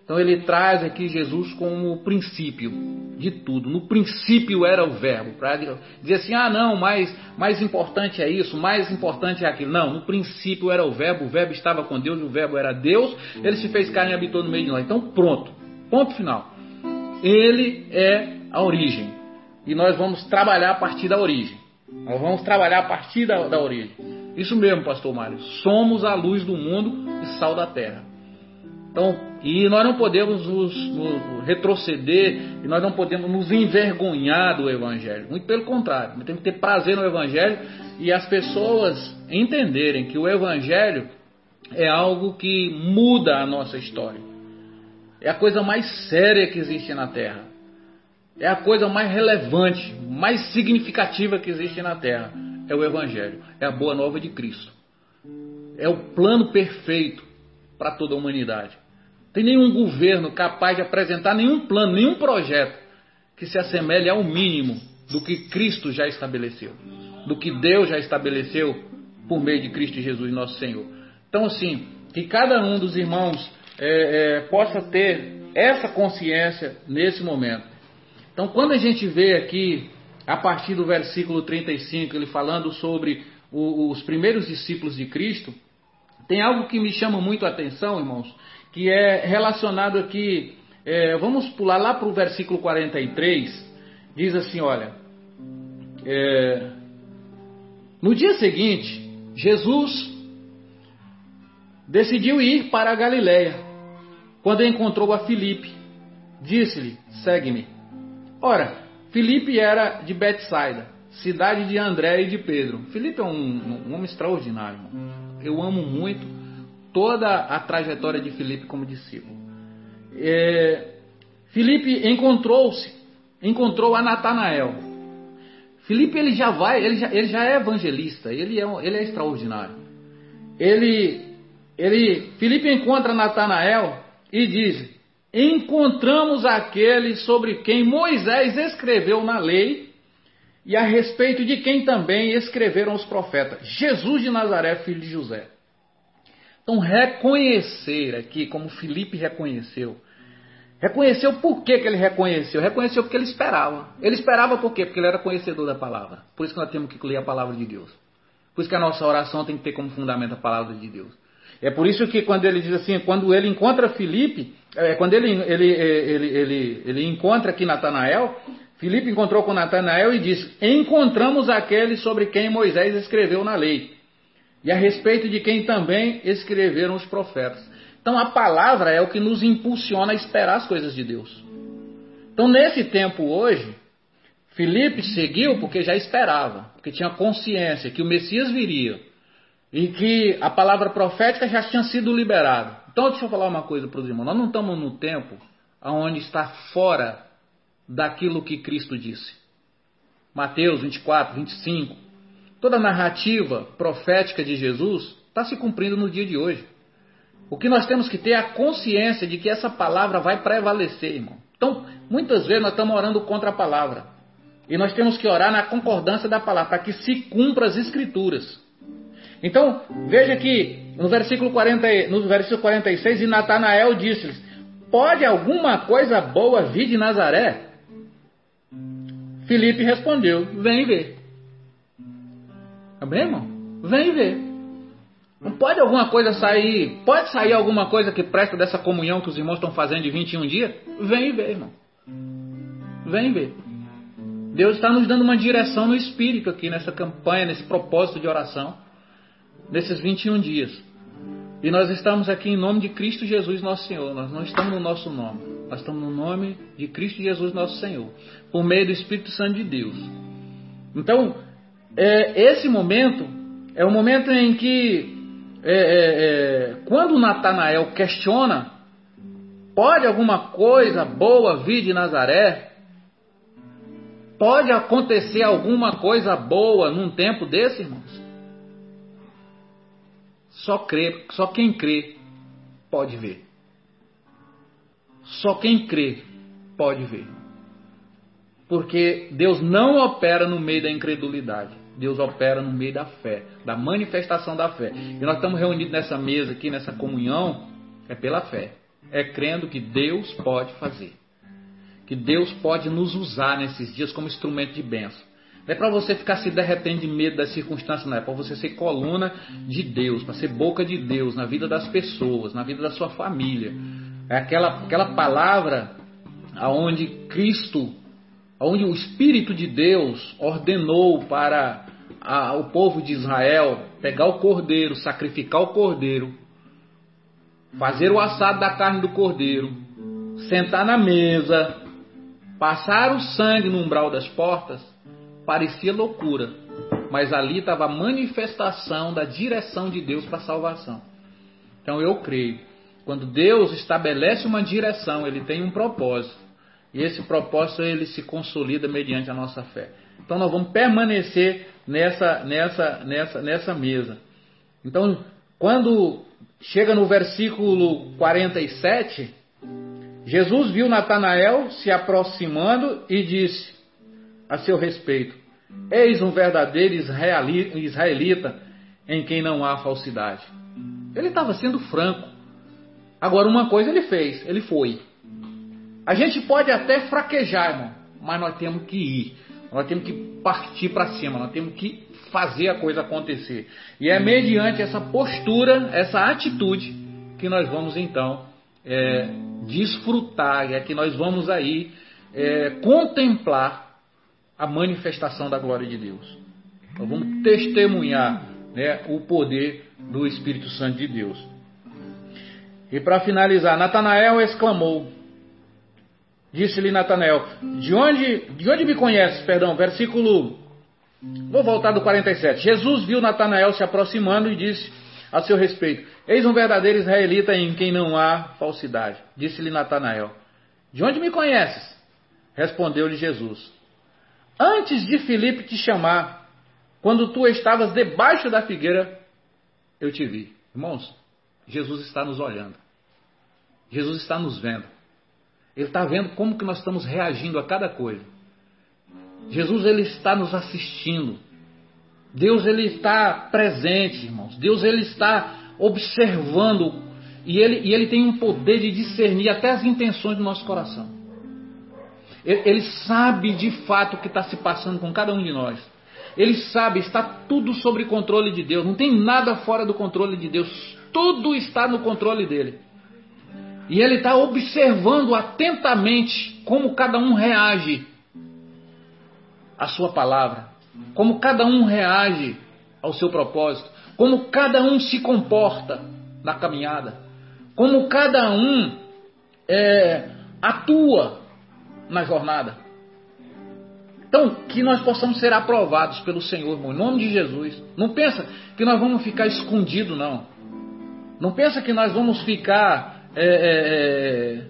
Então ele traz aqui Jesus como o princípio de tudo. No princípio era o verbo. Para dizer assim, ah não, mais, mais importante é isso, mais importante é aquilo. Não, no princípio era o verbo, o verbo estava com Deus, o verbo era Deus, ele se fez carne e habitou no meio de nós. Então pronto, ponto final. Ele é a origem. E nós vamos trabalhar a partir da origem. Nós vamos trabalhar a partir da, da origem. Isso mesmo, pastor Mário. Somos a luz do mundo e sal da terra. Então, e nós não podemos nos, nos, retroceder e nós não podemos nos envergonhar do Evangelho. Muito pelo contrário, nós temos que ter prazer no Evangelho e as pessoas entenderem que o Evangelho é algo que muda a nossa história. É a coisa mais séria que existe na Terra é a coisa mais relevante, mais significativa que existe na Terra. É o Evangelho, é a boa nova de Cristo. É o plano perfeito para toda a humanidade. Tem nenhum governo capaz de apresentar nenhum plano, nenhum projeto que se assemelhe ao mínimo do que Cristo já estabeleceu, do que Deus já estabeleceu por meio de Cristo Jesus, nosso Senhor. Então, assim, que cada um dos irmãos é, é, possa ter essa consciência nesse momento então, quando a gente vê aqui, a partir do versículo 35, ele falando sobre o, os primeiros discípulos de Cristo, tem algo que me chama muito a atenção, irmãos, que é relacionado aqui. É, vamos pular lá para o versículo 43, diz assim: olha. É, no dia seguinte, Jesus decidiu ir para a Galiléia. Quando encontrou a Filipe, disse-lhe: Segue-me. Ora, Filipe era de Betsaida, cidade de André e de Pedro. Filipe é um, um homem extraordinário. Eu amo muito toda a trajetória de Filipe como discípulo. É, encontrou-se, encontrou a Natanael. Filipe ele já vai, ele já, ele já é evangelista, ele é, ele é extraordinário. Ele, ele, Filipe encontra Natanael e diz: encontramos aquele sobre quem Moisés escreveu na lei e a respeito de quem também escreveram os profetas, Jesus de Nazaré, filho de José. Então, reconhecer aqui, como Felipe reconheceu, reconheceu por que, que ele reconheceu? Reconheceu porque ele esperava. Ele esperava por quê? Porque ele era conhecedor da palavra. Por isso que nós temos que ler a palavra de Deus. Por isso que a nossa oração tem que ter como fundamento a palavra de Deus. É por isso que quando ele diz assim, quando ele encontra Felipe, é, quando ele, ele, ele, ele, ele encontra aqui Natanael, Filipe encontrou com Natanael e disse: Encontramos aquele sobre quem Moisés escreveu na lei, e a respeito de quem também escreveram os profetas. Então a palavra é o que nos impulsiona a esperar as coisas de Deus. Então nesse tempo hoje, Filipe seguiu porque já esperava, porque tinha consciência que o Messias viria e que a palavra profética já tinha sido liberada. Então, deixa eu falar uma coisa para os irmãos. Nós não estamos no tempo onde está fora daquilo que Cristo disse. Mateus 24, 25. Toda a narrativa profética de Jesus está se cumprindo no dia de hoje. O que nós temos que ter é a consciência de que essa palavra vai prevalecer, irmão. Então, muitas vezes nós estamos orando contra a palavra. E nós temos que orar na concordância da palavra, para que se cumpra as escrituras. Então, veja que no versículo, 40, no versículo 46, e Natanael disse-lhes: Pode alguma coisa boa vir de Nazaré? Filipe respondeu: Vem ver. Tá bem, irmão? Vem ver. Não pode alguma coisa sair? Pode sair alguma coisa que presta dessa comunhão que os irmãos estão fazendo de 21 dias? Vem ver, irmão. Vem ver. Deus está nos dando uma direção no espírito aqui nessa campanha, nesse propósito de oração, nesses 21 dias. E nós estamos aqui em nome de Cristo Jesus, nosso Senhor. Nós não estamos no nosso nome. Nós estamos no nome de Cristo Jesus, nosso Senhor. Por meio do Espírito Santo de Deus. Então, é, esse momento é o momento em que, é, é, é quando Natanael questiona, pode alguma coisa boa vir de Nazaré? Pode acontecer alguma coisa boa num tempo desse, irmãos? Só crê, só quem crê pode ver. Só quem crê pode ver. Porque Deus não opera no meio da incredulidade. Deus opera no meio da fé, da manifestação da fé. E nós estamos reunidos nessa mesa aqui, nessa comunhão, é pela fé. É crendo que Deus pode fazer que Deus pode nos usar nesses dias como instrumento de bênção. Não é para você ficar se derretendo de medo das circunstâncias, não. É para você ser coluna de Deus, para ser boca de Deus na vida das pessoas, na vida da sua família. É aquela, aquela palavra aonde Cristo, aonde o Espírito de Deus ordenou para a, o povo de Israel pegar o cordeiro, sacrificar o cordeiro, fazer o assado da carne do cordeiro, sentar na mesa, Passar o sangue no umbral das portas parecia loucura, mas ali estava a manifestação da direção de Deus para a salvação. Então eu creio, quando Deus estabelece uma direção, ele tem um propósito. E esse propósito ele se consolida mediante a nossa fé. Então nós vamos permanecer nessa nessa nessa nessa mesa. Então, quando chega no versículo 47, Jesus viu Natanael se aproximando e disse a seu respeito: Eis um verdadeiro israelita em quem não há falsidade. Ele estava sendo franco. Agora, uma coisa ele fez: ele foi. A gente pode até fraquejar, irmão, mas nós temos que ir. Nós temos que partir para cima, nós temos que fazer a coisa acontecer. E é mediante essa postura, essa atitude, que nós vamos então é, desfrutar, é que nós vamos aí é, contemplar a manifestação da glória de Deus. Nós vamos testemunhar né, o poder do Espírito Santo de Deus. E para finalizar, Natanael exclamou, disse-lhe Natanael, de onde, de onde me conheces? Perdão, versículo, vou voltar do 47. Jesus viu Natanael se aproximando e disse a seu respeito: Eis um verdadeiro israelita em quem não há falsidade. Disse-lhe Natanael: De onde me conheces? Respondeu-lhe Jesus: Antes de Filipe te chamar, quando tu estavas debaixo da figueira, eu te vi. Irmãos, Jesus está nos olhando. Jesus está nos vendo. Ele está vendo como que nós estamos reagindo a cada coisa. Jesus ele está nos assistindo. Deus ele está presente, irmãos. Deus ele está observando e ele, e ele tem um poder de discernir até as intenções do nosso coração. Ele, sabe de fato o que está se passando com cada um de nós. Ele sabe, está tudo sob controle de Deus. Não tem nada fora do controle de Deus. Tudo está no controle dele. E ele está observando atentamente como cada um reage à sua palavra como cada um reage ao seu propósito, como cada um se comporta na caminhada, como cada um é, atua na jornada. Então, que nós possamos ser aprovados pelo Senhor, irmão, em nome de Jesus. Não pensa que nós vamos ficar escondidos, não. Não pensa que nós vamos ficar é, é,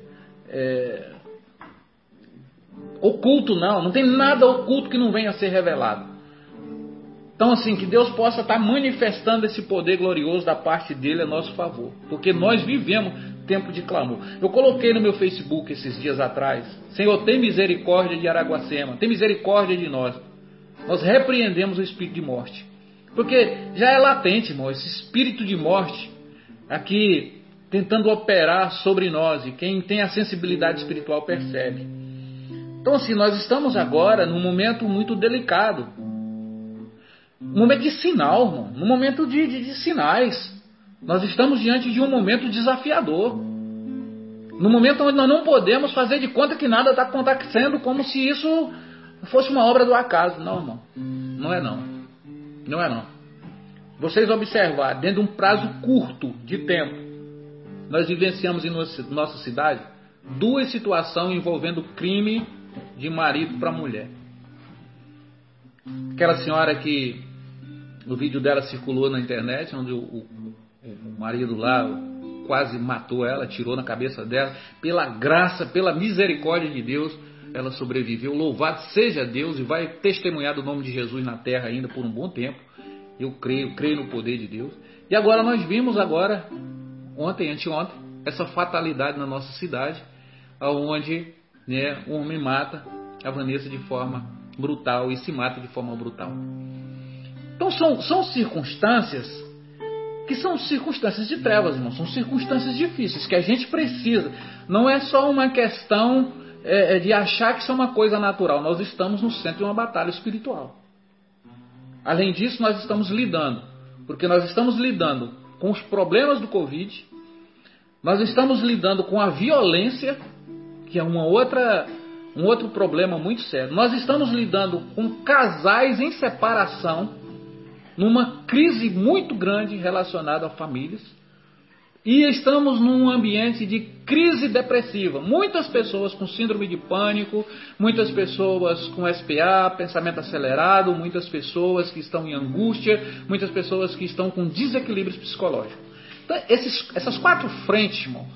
é, é oculto, não. Não tem nada oculto que não venha a ser revelado. Então, assim, que Deus possa estar manifestando esse poder glorioso da parte dele a nosso favor. Porque nós vivemos tempo de clamor. Eu coloquei no meu Facebook esses dias atrás: Senhor, tem misericórdia de Araguacema, tem misericórdia de nós. Nós repreendemos o espírito de morte. Porque já é latente, irmão, esse espírito de morte aqui tentando operar sobre nós. E quem tem a sensibilidade espiritual percebe. Então, assim, nós estamos agora num momento muito delicado um momento de sinal, irmão, num momento de, de, de sinais. Nós estamos diante de um momento desafiador. No momento onde nós não podemos fazer de conta que nada está acontecendo, como se isso fosse uma obra do acaso. Não, irmão. Não é não. Não é não. Vocês observar, dentro de um prazo curto de tempo, nós vivenciamos em nossa cidade duas situações envolvendo crime de marido para mulher. Aquela senhora que o vídeo dela circulou na internet, onde o, o, o marido lá quase matou ela, tirou na cabeça dela. Pela graça, pela misericórdia de Deus, ela sobreviveu. Louvado seja Deus e vai testemunhar do nome de Jesus na terra ainda por um bom tempo. Eu creio, creio no poder de Deus. E agora nós vimos agora, ontem, anteontem, essa fatalidade na nossa cidade, onde né, um homem mata a Vanessa de forma brutal e se mata de forma brutal. Então são, são circunstâncias que são circunstâncias de trevas, irmão. São circunstâncias difíceis que a gente precisa. Não é só uma questão é, é, de achar que isso é uma coisa natural. Nós estamos no centro de uma batalha espiritual. Além disso, nós estamos lidando, porque nós estamos lidando com os problemas do Covid, nós estamos lidando com a violência, que é uma outra, um outro problema muito sério. Nós estamos lidando com casais em separação, numa crise muito grande relacionada a famílias. E estamos num ambiente de crise depressiva. Muitas pessoas com síndrome de pânico, muitas pessoas com SPA, pensamento acelerado, muitas pessoas que estão em angústia, muitas pessoas que estão com desequilíbrios psicológicos. Então, esses, essas quatro frentes, irmão,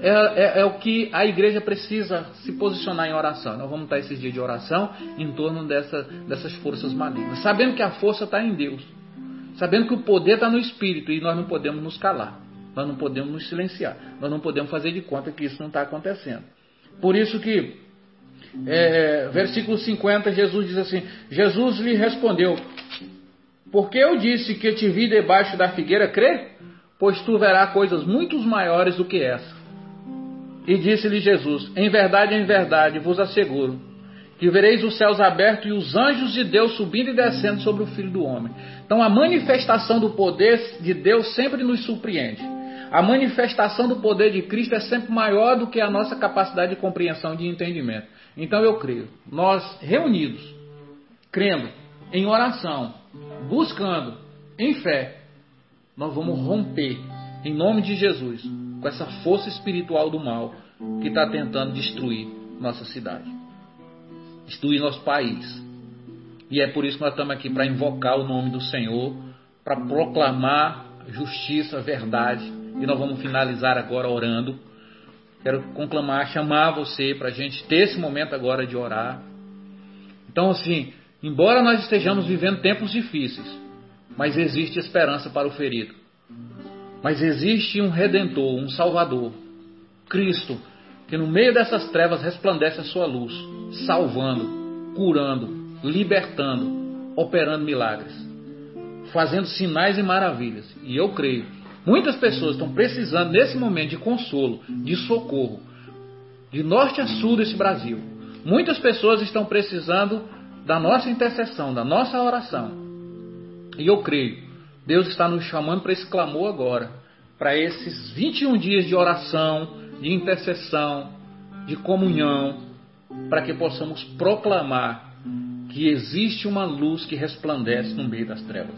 é, é, é, o que a igreja precisa se posicionar em oração. Nós vamos estar esses dias de oração em torno dessa, dessas forças malignas, sabendo que a força está em Deus, sabendo que o poder está no Espírito e nós não podemos nos calar. Nós não podemos nos silenciar. Nós não podemos fazer de conta que isso não está acontecendo. Por isso que, é, versículo 50, Jesus diz assim: Jesus lhe respondeu: Porque eu disse que te vi debaixo da figueira, crê? Pois tu verás coisas muito maiores do que essa. E disse-lhe Jesus: Em verdade, em verdade, vos asseguro que vereis os céus abertos e os anjos de Deus subindo e descendo sobre o Filho do Homem. Então, a manifestação do poder de Deus sempre nos surpreende. A manifestação do poder de Cristo é sempre maior do que a nossa capacidade de compreensão e de entendimento. Então eu creio, nós reunidos, crendo, em oração, buscando, em fé, nós vamos romper, em nome de Jesus, com essa força espiritual do mal que está tentando destruir nossa cidade, destruir nosso país. E é por isso que nós estamos aqui para invocar o nome do Senhor, para proclamar justiça, verdade e nós vamos finalizar agora orando. Quero conclamar, chamar você para a gente ter esse momento agora de orar. Então, assim, embora nós estejamos vivendo tempos difíceis, mas existe esperança para o ferido. Mas existe um redentor, um salvador, Cristo, que no meio dessas trevas resplandece a sua luz, salvando, curando, libertando, operando milagres, fazendo sinais e maravilhas. E eu creio Muitas pessoas estão precisando nesse momento de consolo, de socorro, de norte a sul desse Brasil. Muitas pessoas estão precisando da nossa intercessão, da nossa oração. E eu creio, Deus está nos chamando para esse clamor agora, para esses 21 dias de oração, de intercessão, de comunhão, para que possamos proclamar que existe uma luz que resplandece no meio das trevas.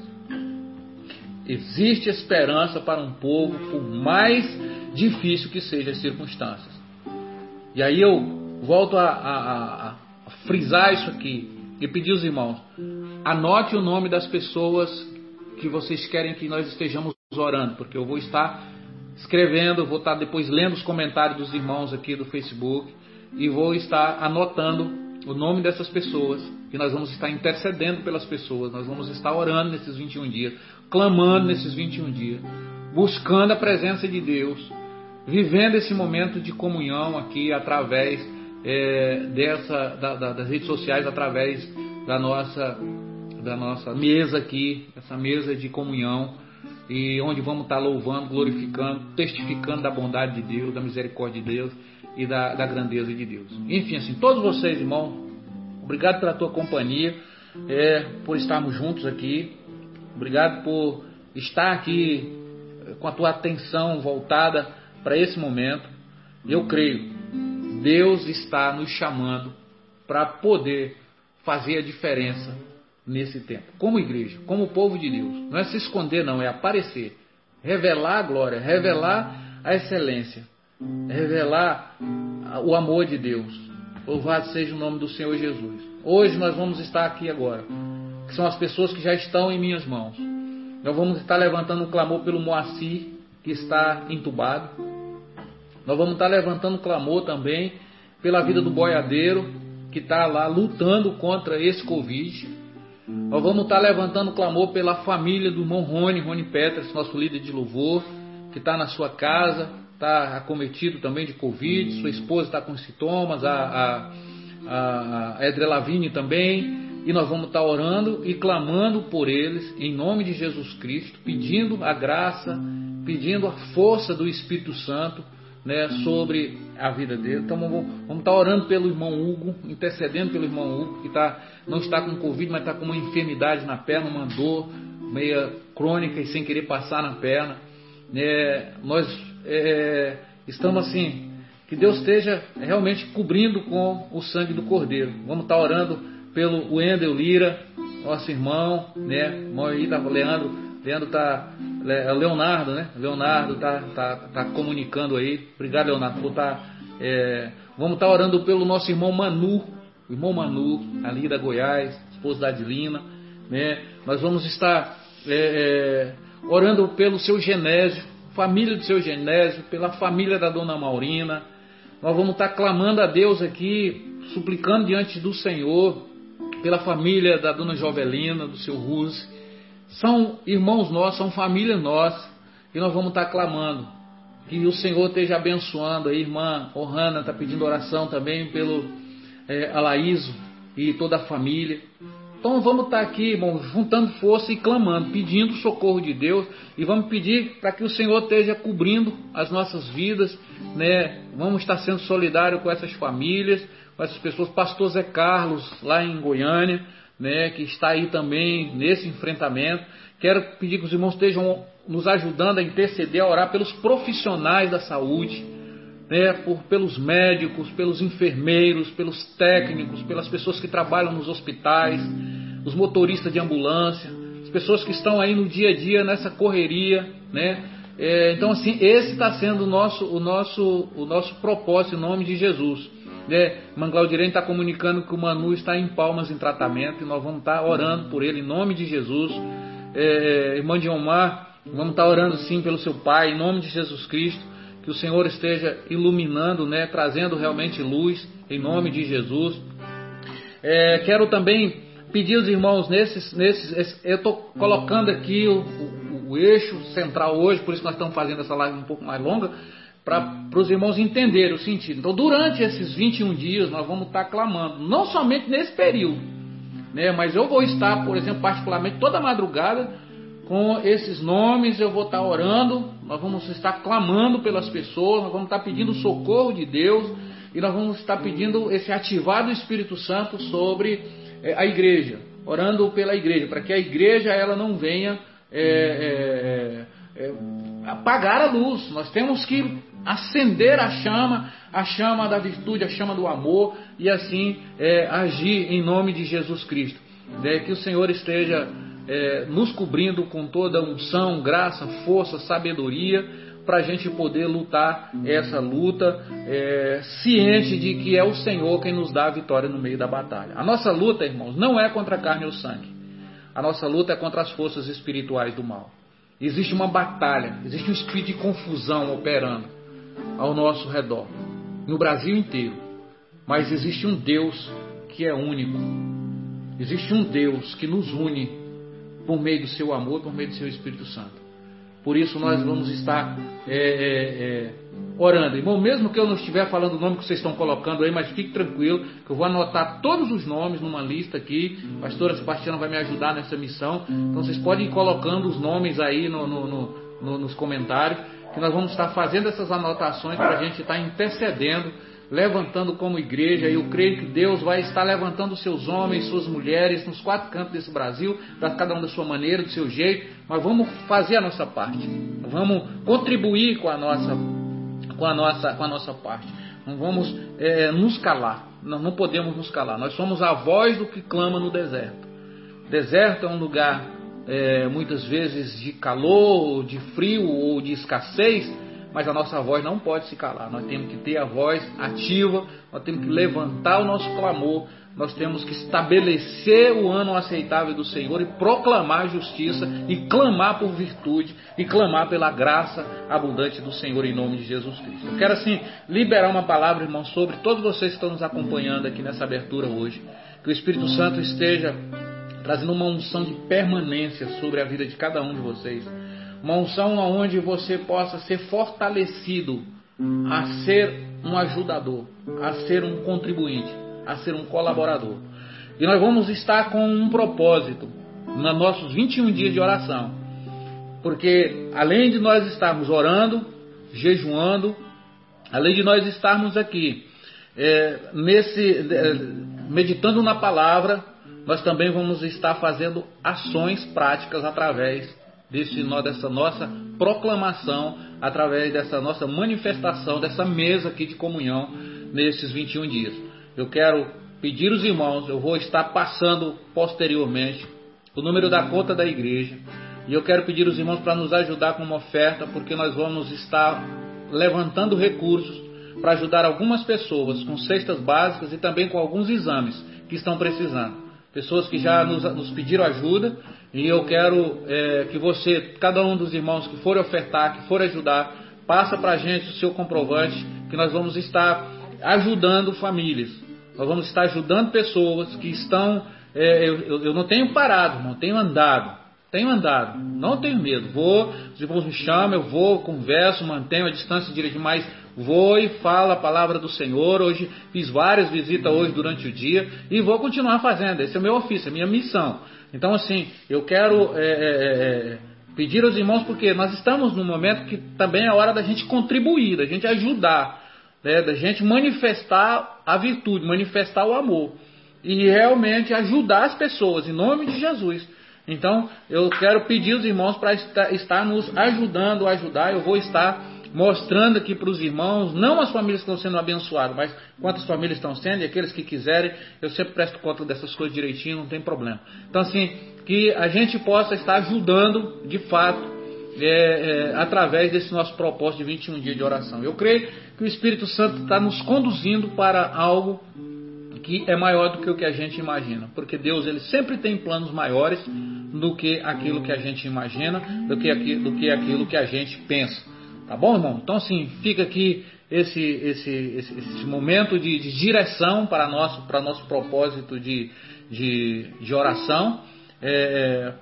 Existe esperança para um povo, por mais difícil que sejam as circunstâncias. E aí eu volto a, a, a frisar isso aqui e pedir aos irmãos: anote o nome das pessoas que vocês querem que nós estejamos orando, porque eu vou estar escrevendo, vou estar depois lendo os comentários dos irmãos aqui do Facebook e vou estar anotando o nome dessas pessoas e nós vamos estar intercedendo pelas pessoas, nós vamos estar orando nesses 21 dias, clamando nesses 21 dias, buscando a presença de Deus, vivendo esse momento de comunhão aqui através é, dessa da, da, das redes sociais, através da nossa da nossa mesa aqui, essa mesa de comunhão e onde vamos estar louvando, glorificando, testificando da bondade de Deus, da misericórdia de Deus e da, da grandeza de Deus. Enfim, assim, todos vocês, irmãos, obrigado pela tua companhia, é, por estarmos juntos aqui. Obrigado por estar aqui eh, com a tua atenção voltada para esse momento. Eu creio, Deus está nos chamando para poder fazer a diferença nesse tempo, como igreja, como povo de Deus. Não é se esconder, não, é aparecer, revelar a glória, revelar a excelência, revelar o amor de Deus. Louvado seja o nome do Senhor Jesus. Hoje nós vamos estar aqui agora, que são as pessoas que já estão em minhas mãos. Nós vamos estar levantando um clamor pelo Moacir, que está entubado. Nós vamos estar levantando clamor também pela vida do boiadeiro, que está lá lutando contra esse Covid. Nós vamos estar levantando clamor pela família do irmão Rony, Rony Petras, nosso líder de louvor, que está na sua casa, está acometido também de Covid, sua esposa está com sintomas, a, a, a Edre Lavigne também, e nós vamos estar orando e clamando por eles, em nome de Jesus Cristo, pedindo a graça, pedindo a força do Espírito Santo né, sobre a vida dele. Então vamos, estar orando pelo irmão Hugo, intercedendo pelo irmão Hugo, que tá, não está com Covid, mas está com uma enfermidade na perna, uma dor meia crônica e sem querer passar na perna. É, nós é, estamos assim, que Deus esteja realmente cobrindo com o sangue do Cordeiro. Vamos estar orando pelo Wendel Lira, nosso irmão, né? Irmão aí, tá, Leandro, Leandro tá, é Leonardo, né? Leonardo tá, tá, tá comunicando aí. Obrigado, Leonardo. Tá, é, vamos estar orando pelo nosso irmão Manu, irmão Manu, ali da Goiás, esposo da Adilina, né? Nós vamos estar é, é, orando pelo seu Genésio, família do seu Genésio, pela família da dona Maurina. Nós vamos estar clamando a Deus aqui, suplicando diante do Senhor, pela família da dona Jovelina, do seu Ruse. São irmãos nossos, são família nossa, e nós vamos estar clamando. Que o Senhor esteja abençoando. A irmã Ohana está pedindo oração também pelo é, Alaíso e toda a família. Então vamos estar aqui, irmão, juntando força e clamando, pedindo socorro de Deus e vamos pedir para que o Senhor esteja cobrindo as nossas vidas, né? Vamos estar sendo solidários com essas famílias, com essas pessoas. Pastor Zé Carlos, lá em Goiânia, né, que está aí também nesse enfrentamento. Quero pedir que os irmãos estejam nos ajudando a interceder, a orar pelos profissionais da saúde né, por, pelos médicos, pelos enfermeiros, pelos técnicos, pelas pessoas que trabalham nos hospitais, os motoristas de ambulância, as pessoas que estão aí no dia a dia nessa correria, né? É, então assim, esse está sendo o nosso, o nosso, o nosso propósito em nome de Jesus. Né? Manglaudirene está comunicando que o Manu está em Palmas em tratamento e nós vamos estar tá orando por ele em nome de Jesus. É, irmã de Omar, vamos estar tá orando sim pelo seu pai em nome de Jesus Cristo que o Senhor esteja iluminando, né, trazendo realmente luz, em nome de Jesus. É, quero também pedir aos irmãos, nesses, nesses eu estou colocando aqui o, o, o, eixo central hoje, por isso nós estamos fazendo essa live um pouco mais longa, para os irmãos entenderem o sentido. Então, durante esses 21 dias, nós vamos estar clamando, não somente nesse período, né, mas eu vou estar, por exemplo, particularmente toda madrugada, com esses nomes eu vou estar orando, nós vamos estar clamando pelas pessoas, nós vamos estar pedindo socorro de Deus e nós vamos estar pedindo esse ativar do Espírito Santo sobre é, a igreja, orando pela igreja, para que a igreja ela não venha é, é, é, apagar a luz. Nós temos que acender a chama, a chama da virtude, a chama do amor e assim é, agir em nome de Jesus Cristo. É, que o Senhor esteja é, nos cobrindo com toda unção, graça, força, sabedoria, para a gente poder lutar essa luta, é, ciente de que é o Senhor quem nos dá a vitória no meio da batalha. A nossa luta, irmãos, não é contra a carne ou sangue. A nossa luta é contra as forças espirituais do mal. Existe uma batalha, existe um espírito de confusão operando ao nosso redor, no Brasil inteiro. Mas existe um Deus que é único. Existe um Deus que nos une por meio do seu amor, por meio do seu Espírito Santo. Por isso nós vamos estar é, é, é, orando. Irmão, mesmo que eu não estiver falando o nome que vocês estão colocando aí, mas fique tranquilo, que eu vou anotar todos os nomes numa lista aqui. A pastora Sebastiana vai me ajudar nessa missão. Então vocês podem ir colocando os nomes aí no, no, no, nos comentários, que nós vamos estar fazendo essas anotações para a gente estar intercedendo levantando como igreja, e eu creio que Deus vai estar levantando seus homens, suas mulheres, nos quatro cantos desse Brasil, cada um da sua maneira, do seu jeito, mas vamos fazer a nossa parte, vamos contribuir com a nossa, com a nossa, com a nossa parte, não vamos é, nos calar, nós não podemos nos calar. Nós somos a voz do que clama no deserto. Deserto é um lugar é, muitas vezes de calor, de frio ou de escassez, mas a nossa voz não pode se calar. Nós temos que ter a voz ativa, nós temos que levantar o nosso clamor, nós temos que estabelecer o ano aceitável do Senhor e proclamar a justiça e clamar por virtude e clamar pela graça abundante do Senhor em nome de Jesus Cristo. Eu quero assim liberar uma palavra, irmão, sobre todos vocês que estão nos acompanhando aqui nessa abertura hoje. Que o Espírito Santo esteja trazendo uma unção de permanência sobre a vida de cada um de vocês. Uma unção onde você possa ser fortalecido a ser um ajudador, a ser um contribuinte a ser um colaborador. E nós vamos estar com um propósito nos nossos 21 dias de oração. Porque além de nós estarmos orando, jejuando, além de nós estarmos aqui é, nesse é, meditando na palavra, nós também vamos estar fazendo ações práticas através desse, dessa nossa proclamação, através dessa nossa manifestação, dessa mesa aqui de comunhão nesses 21 dias eu quero pedir os irmãos, eu vou estar passando posteriormente o número da conta da igreja. E eu quero pedir os irmãos para nos ajudar com uma oferta, porque nós vamos estar levantando recursos para ajudar algumas pessoas com cestas básicas e também com alguns exames que estão precisando. Pessoas que já nos, nos pediram ajuda e eu quero é, que você, cada um dos irmãos que for ofertar, que for ajudar, passa para a gente o seu comprovante, que nós vamos estar ajudando famílias. Nós vamos estar ajudando pessoas que estão. É, eu, eu, não tenho parado, irmão, tenho andado. Tenho andado, não tenho medo. Vou, os irmãos me chamam, eu vou, converso, mantenho a distância direita, mas vou e falo a palavra do Senhor. Hoje fiz várias visitas hoje durante o dia e vou continuar fazendo. Esse é o meu ofício, é a minha missão. Então, assim, eu quero é, é, é, pedir aos irmãos, porque nós estamos num momento que também é hora da gente contribuir, da gente ajudar né, da gente manifestar a virtude, manifestar o amor e realmente ajudar as pessoas em nome de Jesus. Então, eu quero pedir os irmãos para estar, estar, nos ajudando a ajudar. Eu vou estar mostrando aqui para os irmãos, não as famílias que estão sendo abençoadas, mas quantas famílias estão sendo e aqueles que quiserem. Eu sempre presto conta dessas coisas direitinho, não tem problema. Então, assim, que a gente possa estar ajudando de fato é, é, através desse nosso propósito de 21 dias de oração. Eu creio que o Espírito Santo está nos conduzindo para algo que é maior do que o que a gente imagina, porque Deus ele sempre tem planos maiores do que aquilo que a gente imagina, do que aquilo, do que, aquilo que a gente pensa. Tá bom, irmão? Então, assim, fica aqui esse, esse, esse, esse momento de, de, direção para nosso, para nosso propósito de, de, de oração. É,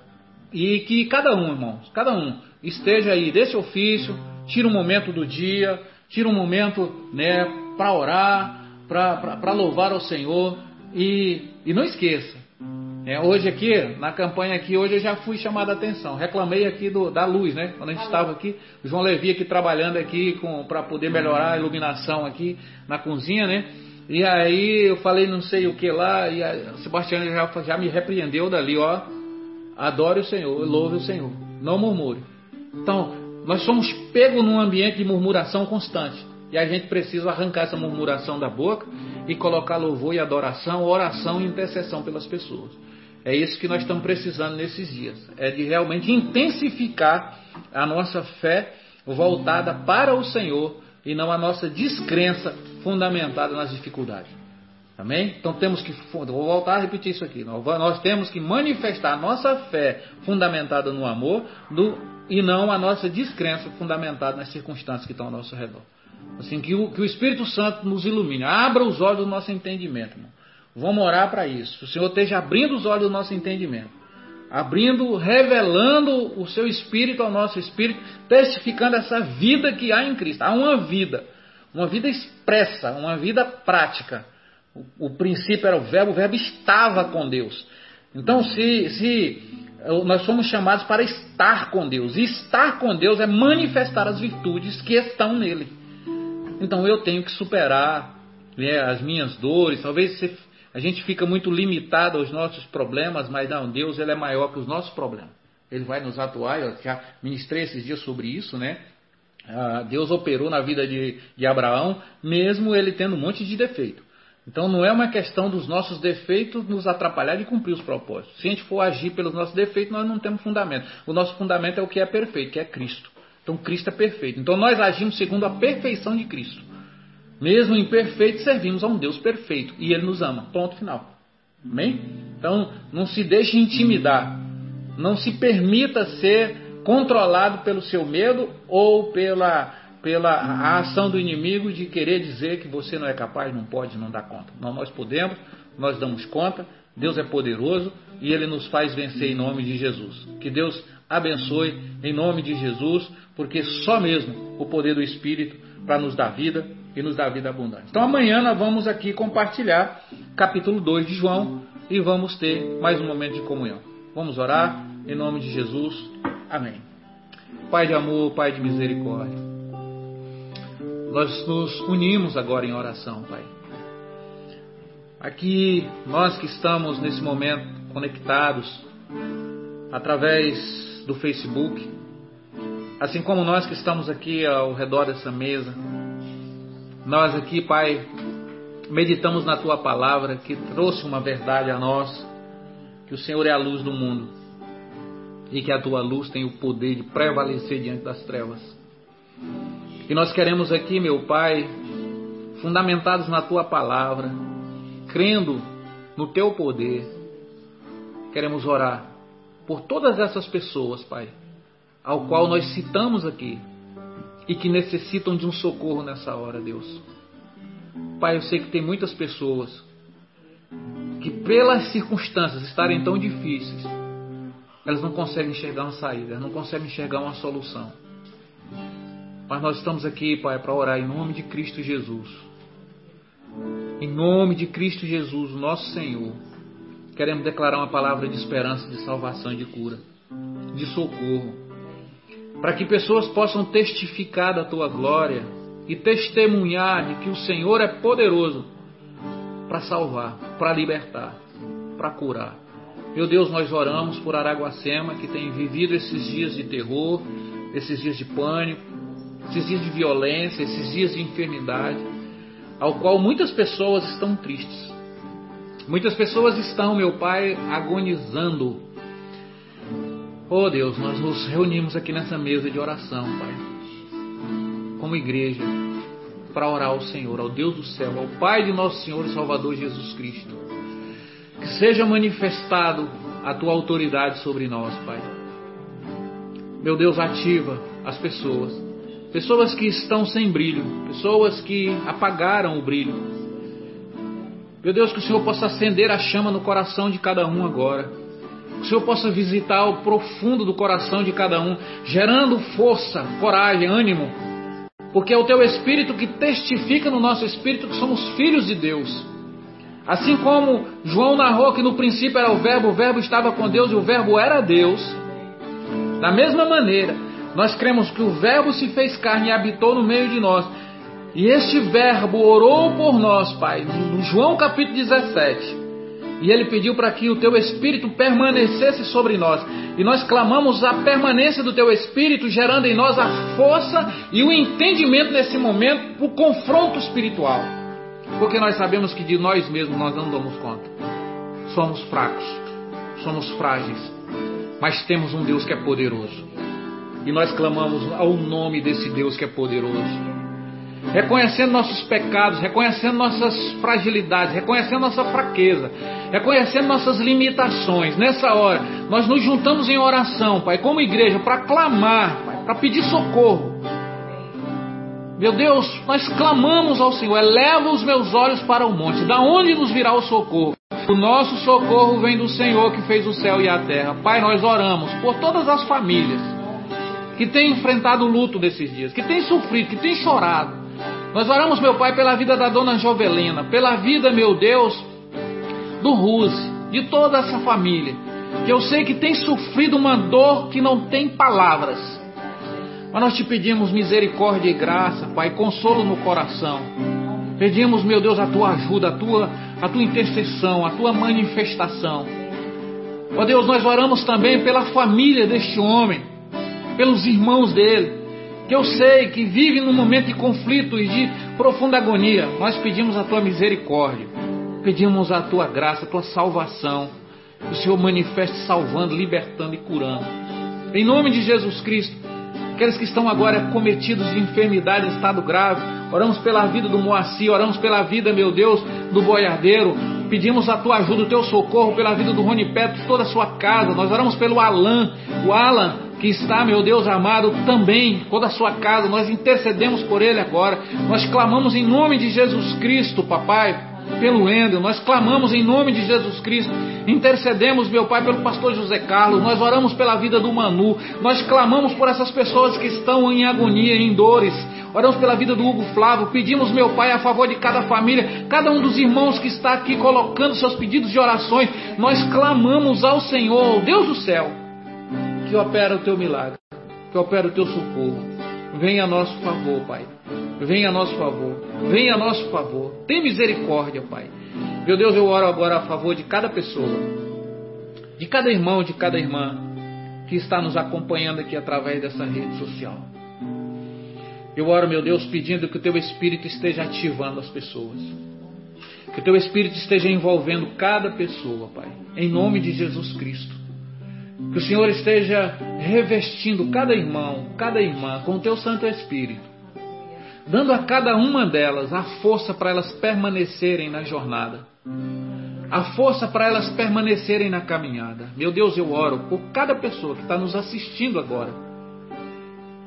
e que cada um, irmãos, cada um esteja aí desse ofício, tira um momento do dia, tira um momento né, para orar, para louvar ao Senhor e, e não esqueça. É, hoje aqui, na campanha aqui, hoje eu já fui chamado a atenção. Reclamei aqui do, da luz, né? Quando a gente estava aqui, o João Levi aqui trabalhando aqui para poder melhorar a iluminação aqui na cozinha, né? E aí eu falei não sei o que lá, e a Sebastião já, já me repreendeu dali, ó. Adore o Senhor, louve o Senhor, não murmure. Então, nós somos pegos num ambiente de murmuração constante. E a gente precisa arrancar essa murmuração da boca e colocar louvor e adoração, oração e intercessão pelas pessoas. É isso que nós estamos precisando nesses dias. É de realmente intensificar a nossa fé voltada para o Senhor e não a nossa descrença fundamentada nas dificuldades. Amém? Então temos que, vou voltar a repetir isso aqui. Nós temos que manifestar a nossa fé fundamentada no amor do, e não a nossa descrença fundamentada nas circunstâncias que estão ao nosso redor. Assim, que o, que o Espírito Santo nos ilumine, abra os olhos do nosso entendimento. Irmão. Vamos orar para isso. O Senhor esteja abrindo os olhos do nosso entendimento. Abrindo, revelando o seu Espírito ao nosso Espírito, testificando essa vida que há em Cristo. Há uma vida, uma vida expressa, uma vida prática. O, o princípio era o verbo, o verbo estava com Deus. Então, se, se nós somos chamados para estar com Deus. E estar com Deus é manifestar as virtudes que estão nele. Então eu tenho que superar né, as minhas dores. Talvez a gente fica muito limitado aos nossos problemas, mas não, Deus ele é maior que os nossos problemas. Ele vai nos atuar. Eu já ministrei esses dias sobre isso, né? Ah, Deus operou na vida de, de Abraão, mesmo ele tendo um monte de defeito. Então não é uma questão dos nossos defeitos nos atrapalhar de cumprir os propósitos. Se a gente for agir pelos nossos defeitos, nós não temos fundamento. O nosso fundamento é o que é perfeito, que é Cristo. Então Cristo é perfeito. Então nós agimos segundo a perfeição de Cristo. Mesmo imperfeito, servimos a um Deus perfeito. E Ele nos ama. Ponto final. Amém? Então não se deixe intimidar. Não se permita ser controlado pelo seu medo ou pela pela ação do inimigo de querer dizer que você não é capaz, não pode, não dá conta. Não, nós podemos, nós damos conta, Deus é poderoso e Ele nos faz vencer em nome de Jesus. Que Deus abençoe em nome de Jesus, porque só mesmo o poder do Espírito para nos dar vida e nos dar vida abundante. Então amanhã nós vamos aqui compartilhar capítulo 2 de João e vamos ter mais um momento de comunhão. Vamos orar em nome de Jesus. Amém. Pai de amor, Pai de misericórdia. Nós nos unimos agora em oração, Pai. Aqui, nós que estamos nesse momento conectados através do Facebook, assim como nós que estamos aqui ao redor dessa mesa, nós aqui, Pai, meditamos na Tua palavra que trouxe uma verdade a nós, que o Senhor é a luz do mundo e que a Tua luz tem o poder de prevalecer diante das trevas. E nós queremos aqui, meu Pai, fundamentados na tua palavra, crendo no teu poder, queremos orar por todas essas pessoas, Pai, ao qual nós citamos aqui e que necessitam de um socorro nessa hora, Deus. Pai, eu sei que tem muitas pessoas que, pelas circunstâncias estarem tão difíceis, elas não conseguem enxergar uma saída, não conseguem enxergar uma solução. Mas nós estamos aqui, Pai, para orar em nome de Cristo Jesus. Em nome de Cristo Jesus, nosso Senhor. Queremos declarar uma palavra de esperança, de salvação e de cura, de socorro. Para que pessoas possam testificar da tua glória e testemunhar de que o Senhor é poderoso para salvar, para libertar, para curar. Meu Deus, nós oramos por Araguacema, que tem vivido esses dias de terror, esses dias de pânico, esses dias de violência, esses dias de enfermidade, ao qual muitas pessoas estão tristes. Muitas pessoas estão, meu Pai, agonizando. Oh Deus, nós nos reunimos aqui nessa mesa de oração, Pai, como igreja, para orar ao Senhor, ao Deus do céu, ao Pai de nosso Senhor e Salvador Jesus Cristo. Que seja manifestado a tua autoridade sobre nós, Pai. Meu Deus, ativa as pessoas pessoas que estão sem brilho, pessoas que apagaram o brilho. Meu Deus, que o Senhor possa acender a chama no coração de cada um agora. Que o Senhor possa visitar o profundo do coração de cada um, gerando força, coragem, ânimo. Porque é o teu espírito que testifica no nosso espírito que somos filhos de Deus. Assim como João narrou que no princípio era o Verbo, o Verbo estava com Deus e o Verbo era Deus. Da mesma maneira, nós cremos que o Verbo se fez carne e habitou no meio de nós. E este Verbo orou por nós, Pai, no João capítulo 17. E ele pediu para que o teu Espírito permanecesse sobre nós. E nós clamamos a permanência do teu Espírito, gerando em nós a força e o entendimento nesse momento o confronto espiritual. Porque nós sabemos que de nós mesmos nós não damos conta. Somos fracos, somos frágeis, mas temos um Deus que é poderoso. E nós clamamos ao nome desse Deus que é poderoso. Reconhecendo nossos pecados, reconhecendo nossas fragilidades, reconhecendo nossa fraqueza, reconhecendo nossas limitações. Nessa hora, nós nos juntamos em oração, Pai, como igreja, para clamar, para pedir socorro. Meu Deus, nós clamamos ao Senhor, eleva os meus olhos para o monte, da onde nos virá o socorro? O nosso socorro vem do Senhor que fez o céu e a terra. Pai, nós oramos por todas as famílias que tem enfrentado o luto desses dias, que tem sofrido, que tem chorado. Nós oramos, meu Pai, pela vida da dona Jovelina, pela vida, meu Deus, do Ruse, de toda essa família, que eu sei que tem sofrido uma dor que não tem palavras. Mas nós te pedimos misericórdia e graça, Pai, consolo no coração. Pedimos, meu Deus, a tua ajuda, a tua, a tua intercessão, a tua manifestação. Ó Deus, nós oramos também pela família deste homem, pelos irmãos dele, que eu sei que vive num momento de conflito e de profunda agonia. Nós pedimos a tua misericórdia. Pedimos a tua graça, a tua salvação. O Senhor manifeste salvando, libertando e curando. Em nome de Jesus Cristo, aqueles que estão agora cometidos de enfermidade estado grave, oramos pela vida do Moacir, oramos pela vida, meu Deus, do boiadeiro, pedimos a tua ajuda, o teu socorro pela vida do Rony Petro, toda a sua casa, nós oramos pelo Alan, o Alan que está, meu Deus amado, também, toda a sua casa, nós intercedemos por ele agora, nós clamamos em nome de Jesus Cristo, papai, pelo Endel, nós clamamos em nome de Jesus Cristo, intercedemos, meu Pai, pelo pastor José Carlos, nós oramos pela vida do Manu, nós clamamos por essas pessoas que estão em agonia, em dores, oramos pela vida do Hugo Flávio, pedimos, meu Pai, a favor de cada família, cada um dos irmãos que está aqui colocando seus pedidos de orações, nós clamamos ao Senhor, Deus do céu, que opera o teu milagre, que opera o teu socorro, venha a nosso favor, Pai. Venha a nosso favor. Venha a nosso favor. Tem misericórdia, Pai. Meu Deus, eu oro agora a favor de cada pessoa, de cada irmão, de cada irmã que está nos acompanhando aqui através dessa rede social. Eu oro, meu Deus, pedindo que o Teu Espírito esteja ativando as pessoas. Que o Teu Espírito esteja envolvendo cada pessoa, Pai. Em nome de Jesus Cristo. Que o Senhor esteja revestindo cada irmão, cada irmã com o Teu Santo Espírito dando a cada uma delas a força para elas permanecerem na jornada, a força para elas permanecerem na caminhada. Meu Deus, eu oro por cada pessoa que está nos assistindo agora,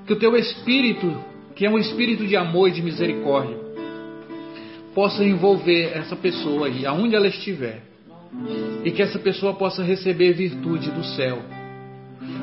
que o teu espírito, que é um espírito de amor e de misericórdia, possa envolver essa pessoa aí, aonde ela estiver, e que essa pessoa possa receber virtude do céu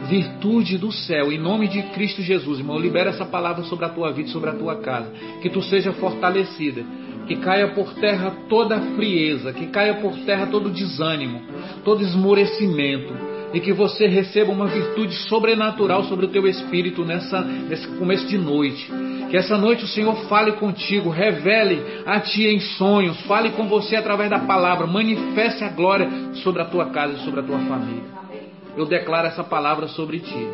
virtude do céu, em nome de Cristo Jesus, irmão. Libera essa palavra sobre a tua vida, sobre a tua casa. Que tu seja fortalecida. Que caia por terra toda a frieza, que caia por terra todo desânimo, todo esmorecimento, e que você receba uma virtude sobrenatural sobre o teu espírito nessa, nesse começo de noite. Que essa noite o Senhor fale contigo, revele a ti em sonhos, fale com você através da palavra, manifeste a glória sobre a tua casa e sobre a tua família eu declaro essa palavra sobre ti.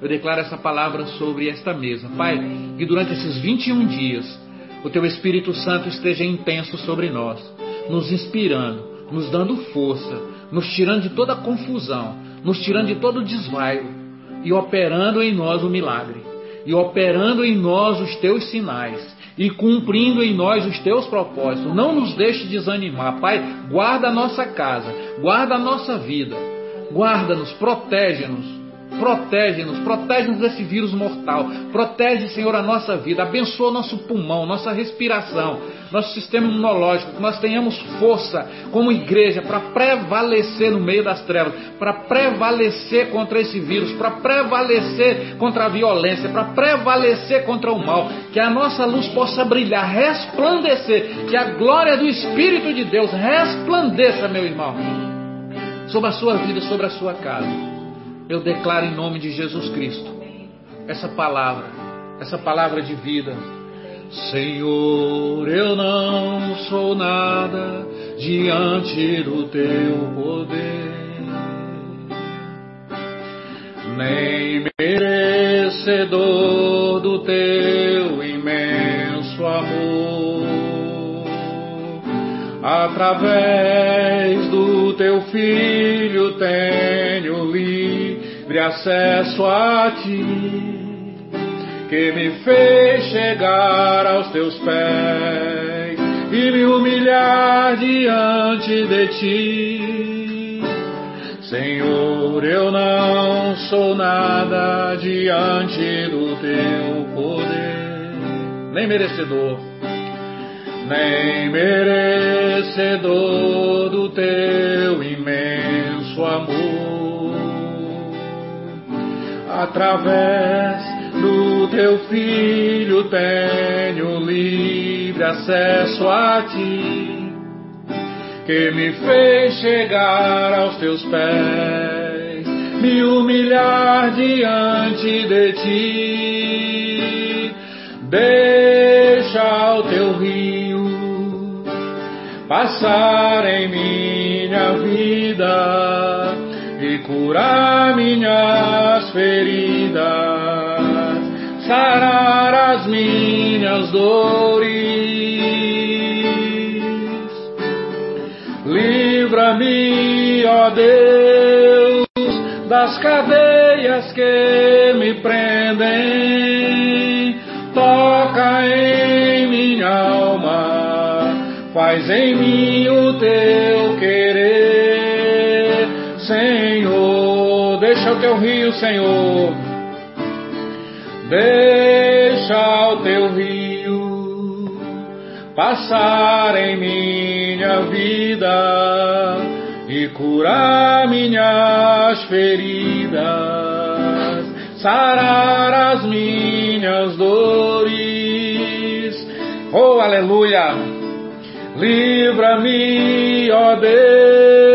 Eu declaro essa palavra sobre esta mesa. Pai, que durante esses 21 dias o teu Espírito Santo esteja intenso sobre nós, nos inspirando, nos dando força, nos tirando de toda confusão, nos tirando de todo desvaio e operando em nós o milagre, e operando em nós os teus sinais, e cumprindo em nós os teus propósitos. Não nos deixe desanimar, Pai. Guarda a nossa casa, guarda a nossa vida Guarda-nos, protege-nos, protege-nos, protege-nos desse vírus mortal. Protege, Senhor, a nossa vida. Abençoa nosso pulmão, nossa respiração, nosso sistema imunológico. Que nós tenhamos força como igreja para prevalecer no meio das trevas, para prevalecer contra esse vírus, para prevalecer contra a violência, para prevalecer contra o mal. Que a nossa luz possa brilhar, resplandecer. Que a glória do Espírito de Deus resplandeça, meu irmão sobre a sua vida, sobre a sua casa. Eu declaro em nome de Jesus Cristo essa palavra, essa palavra de vida. Senhor, eu não sou nada diante do teu poder, nem merecedor do teu imenso amor. Através do teu filho tenho livre acesso a ti, que me fez chegar aos teus pés e me humilhar diante de ti. Senhor, eu não sou nada diante do teu poder, nem merecedor nem merecedor do teu imenso amor. Através do teu filho tenho livre acesso a ti, que me fez chegar aos teus pés, me humilhar diante de ti. Deixa o teu rio passar em minha vida e curar minhas feridas, sarar as minhas dores. Livra-me, ó Deus, das cadeias que me prendem. Toca em minha alma, faz em mim o teu querer, Senhor. Deixa o teu rio, Senhor. Deixa o teu rio passar em minha vida e curar minhas feridas, sarar as minhas dores. Oh, aleluia! Livra-me, ó Deus,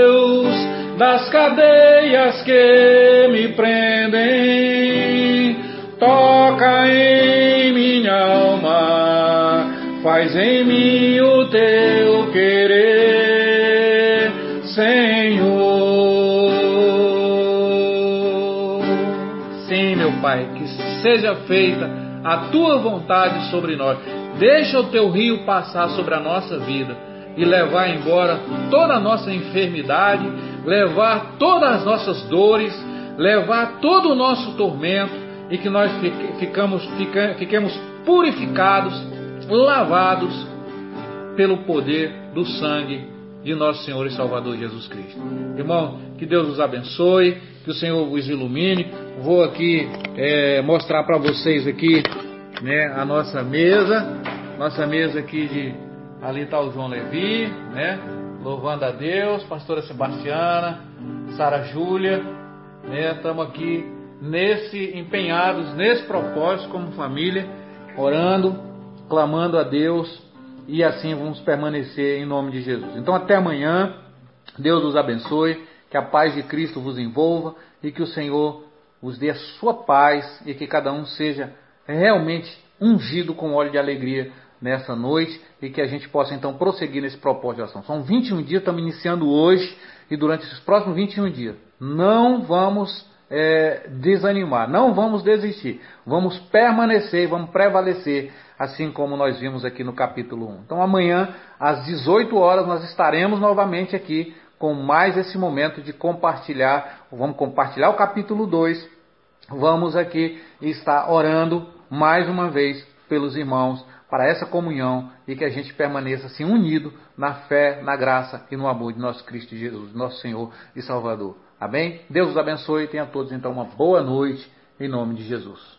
das cadeias que me prendem. Toca em minha alma, faz em mim o teu querer, Senhor. Sim, meu Pai, que seja feita a tua vontade sobre nós. Deixa o teu rio passar sobre a nossa vida e levar embora toda a nossa enfermidade, levar todas as nossas dores, levar todo o nosso tormento e que nós ficamos, fiquemos purificados, lavados pelo poder do sangue de nosso Senhor e Salvador Jesus Cristo. Irmão, que Deus os abençoe, que o Senhor os ilumine. Vou aqui é, mostrar para vocês aqui né, a nossa mesa, nossa mesa aqui de ali está o João Levi, né, louvando a Deus, pastora Sebastiana, Sara Júlia, né, estamos aqui nesse empenhados nesse propósito como família, orando, clamando a Deus e assim vamos permanecer em nome de Jesus. Então até amanhã, Deus os abençoe, que a paz de Cristo vos envolva e que o Senhor vos dê a sua paz e que cada um seja realmente ungido com óleo de alegria nessa noite e que a gente possa então prosseguir nesse propósito de ação. São 21 dias, estamos iniciando hoje e durante esses próximos 21 dias. Não vamos é, desanimar, não vamos desistir, vamos permanecer, vamos prevalecer, assim como nós vimos aqui no capítulo 1. Então amanhã, às 18 horas, nós estaremos novamente aqui com mais esse momento de compartilhar, vamos compartilhar o capítulo 2, vamos aqui estar orando mais uma vez pelos irmãos para essa comunhão e que a gente permaneça assim unido na fé, na graça e no amor de nosso Cristo Jesus, nosso Senhor e Salvador. Amém? Deus os abençoe e tenha todos então uma boa noite em nome de Jesus.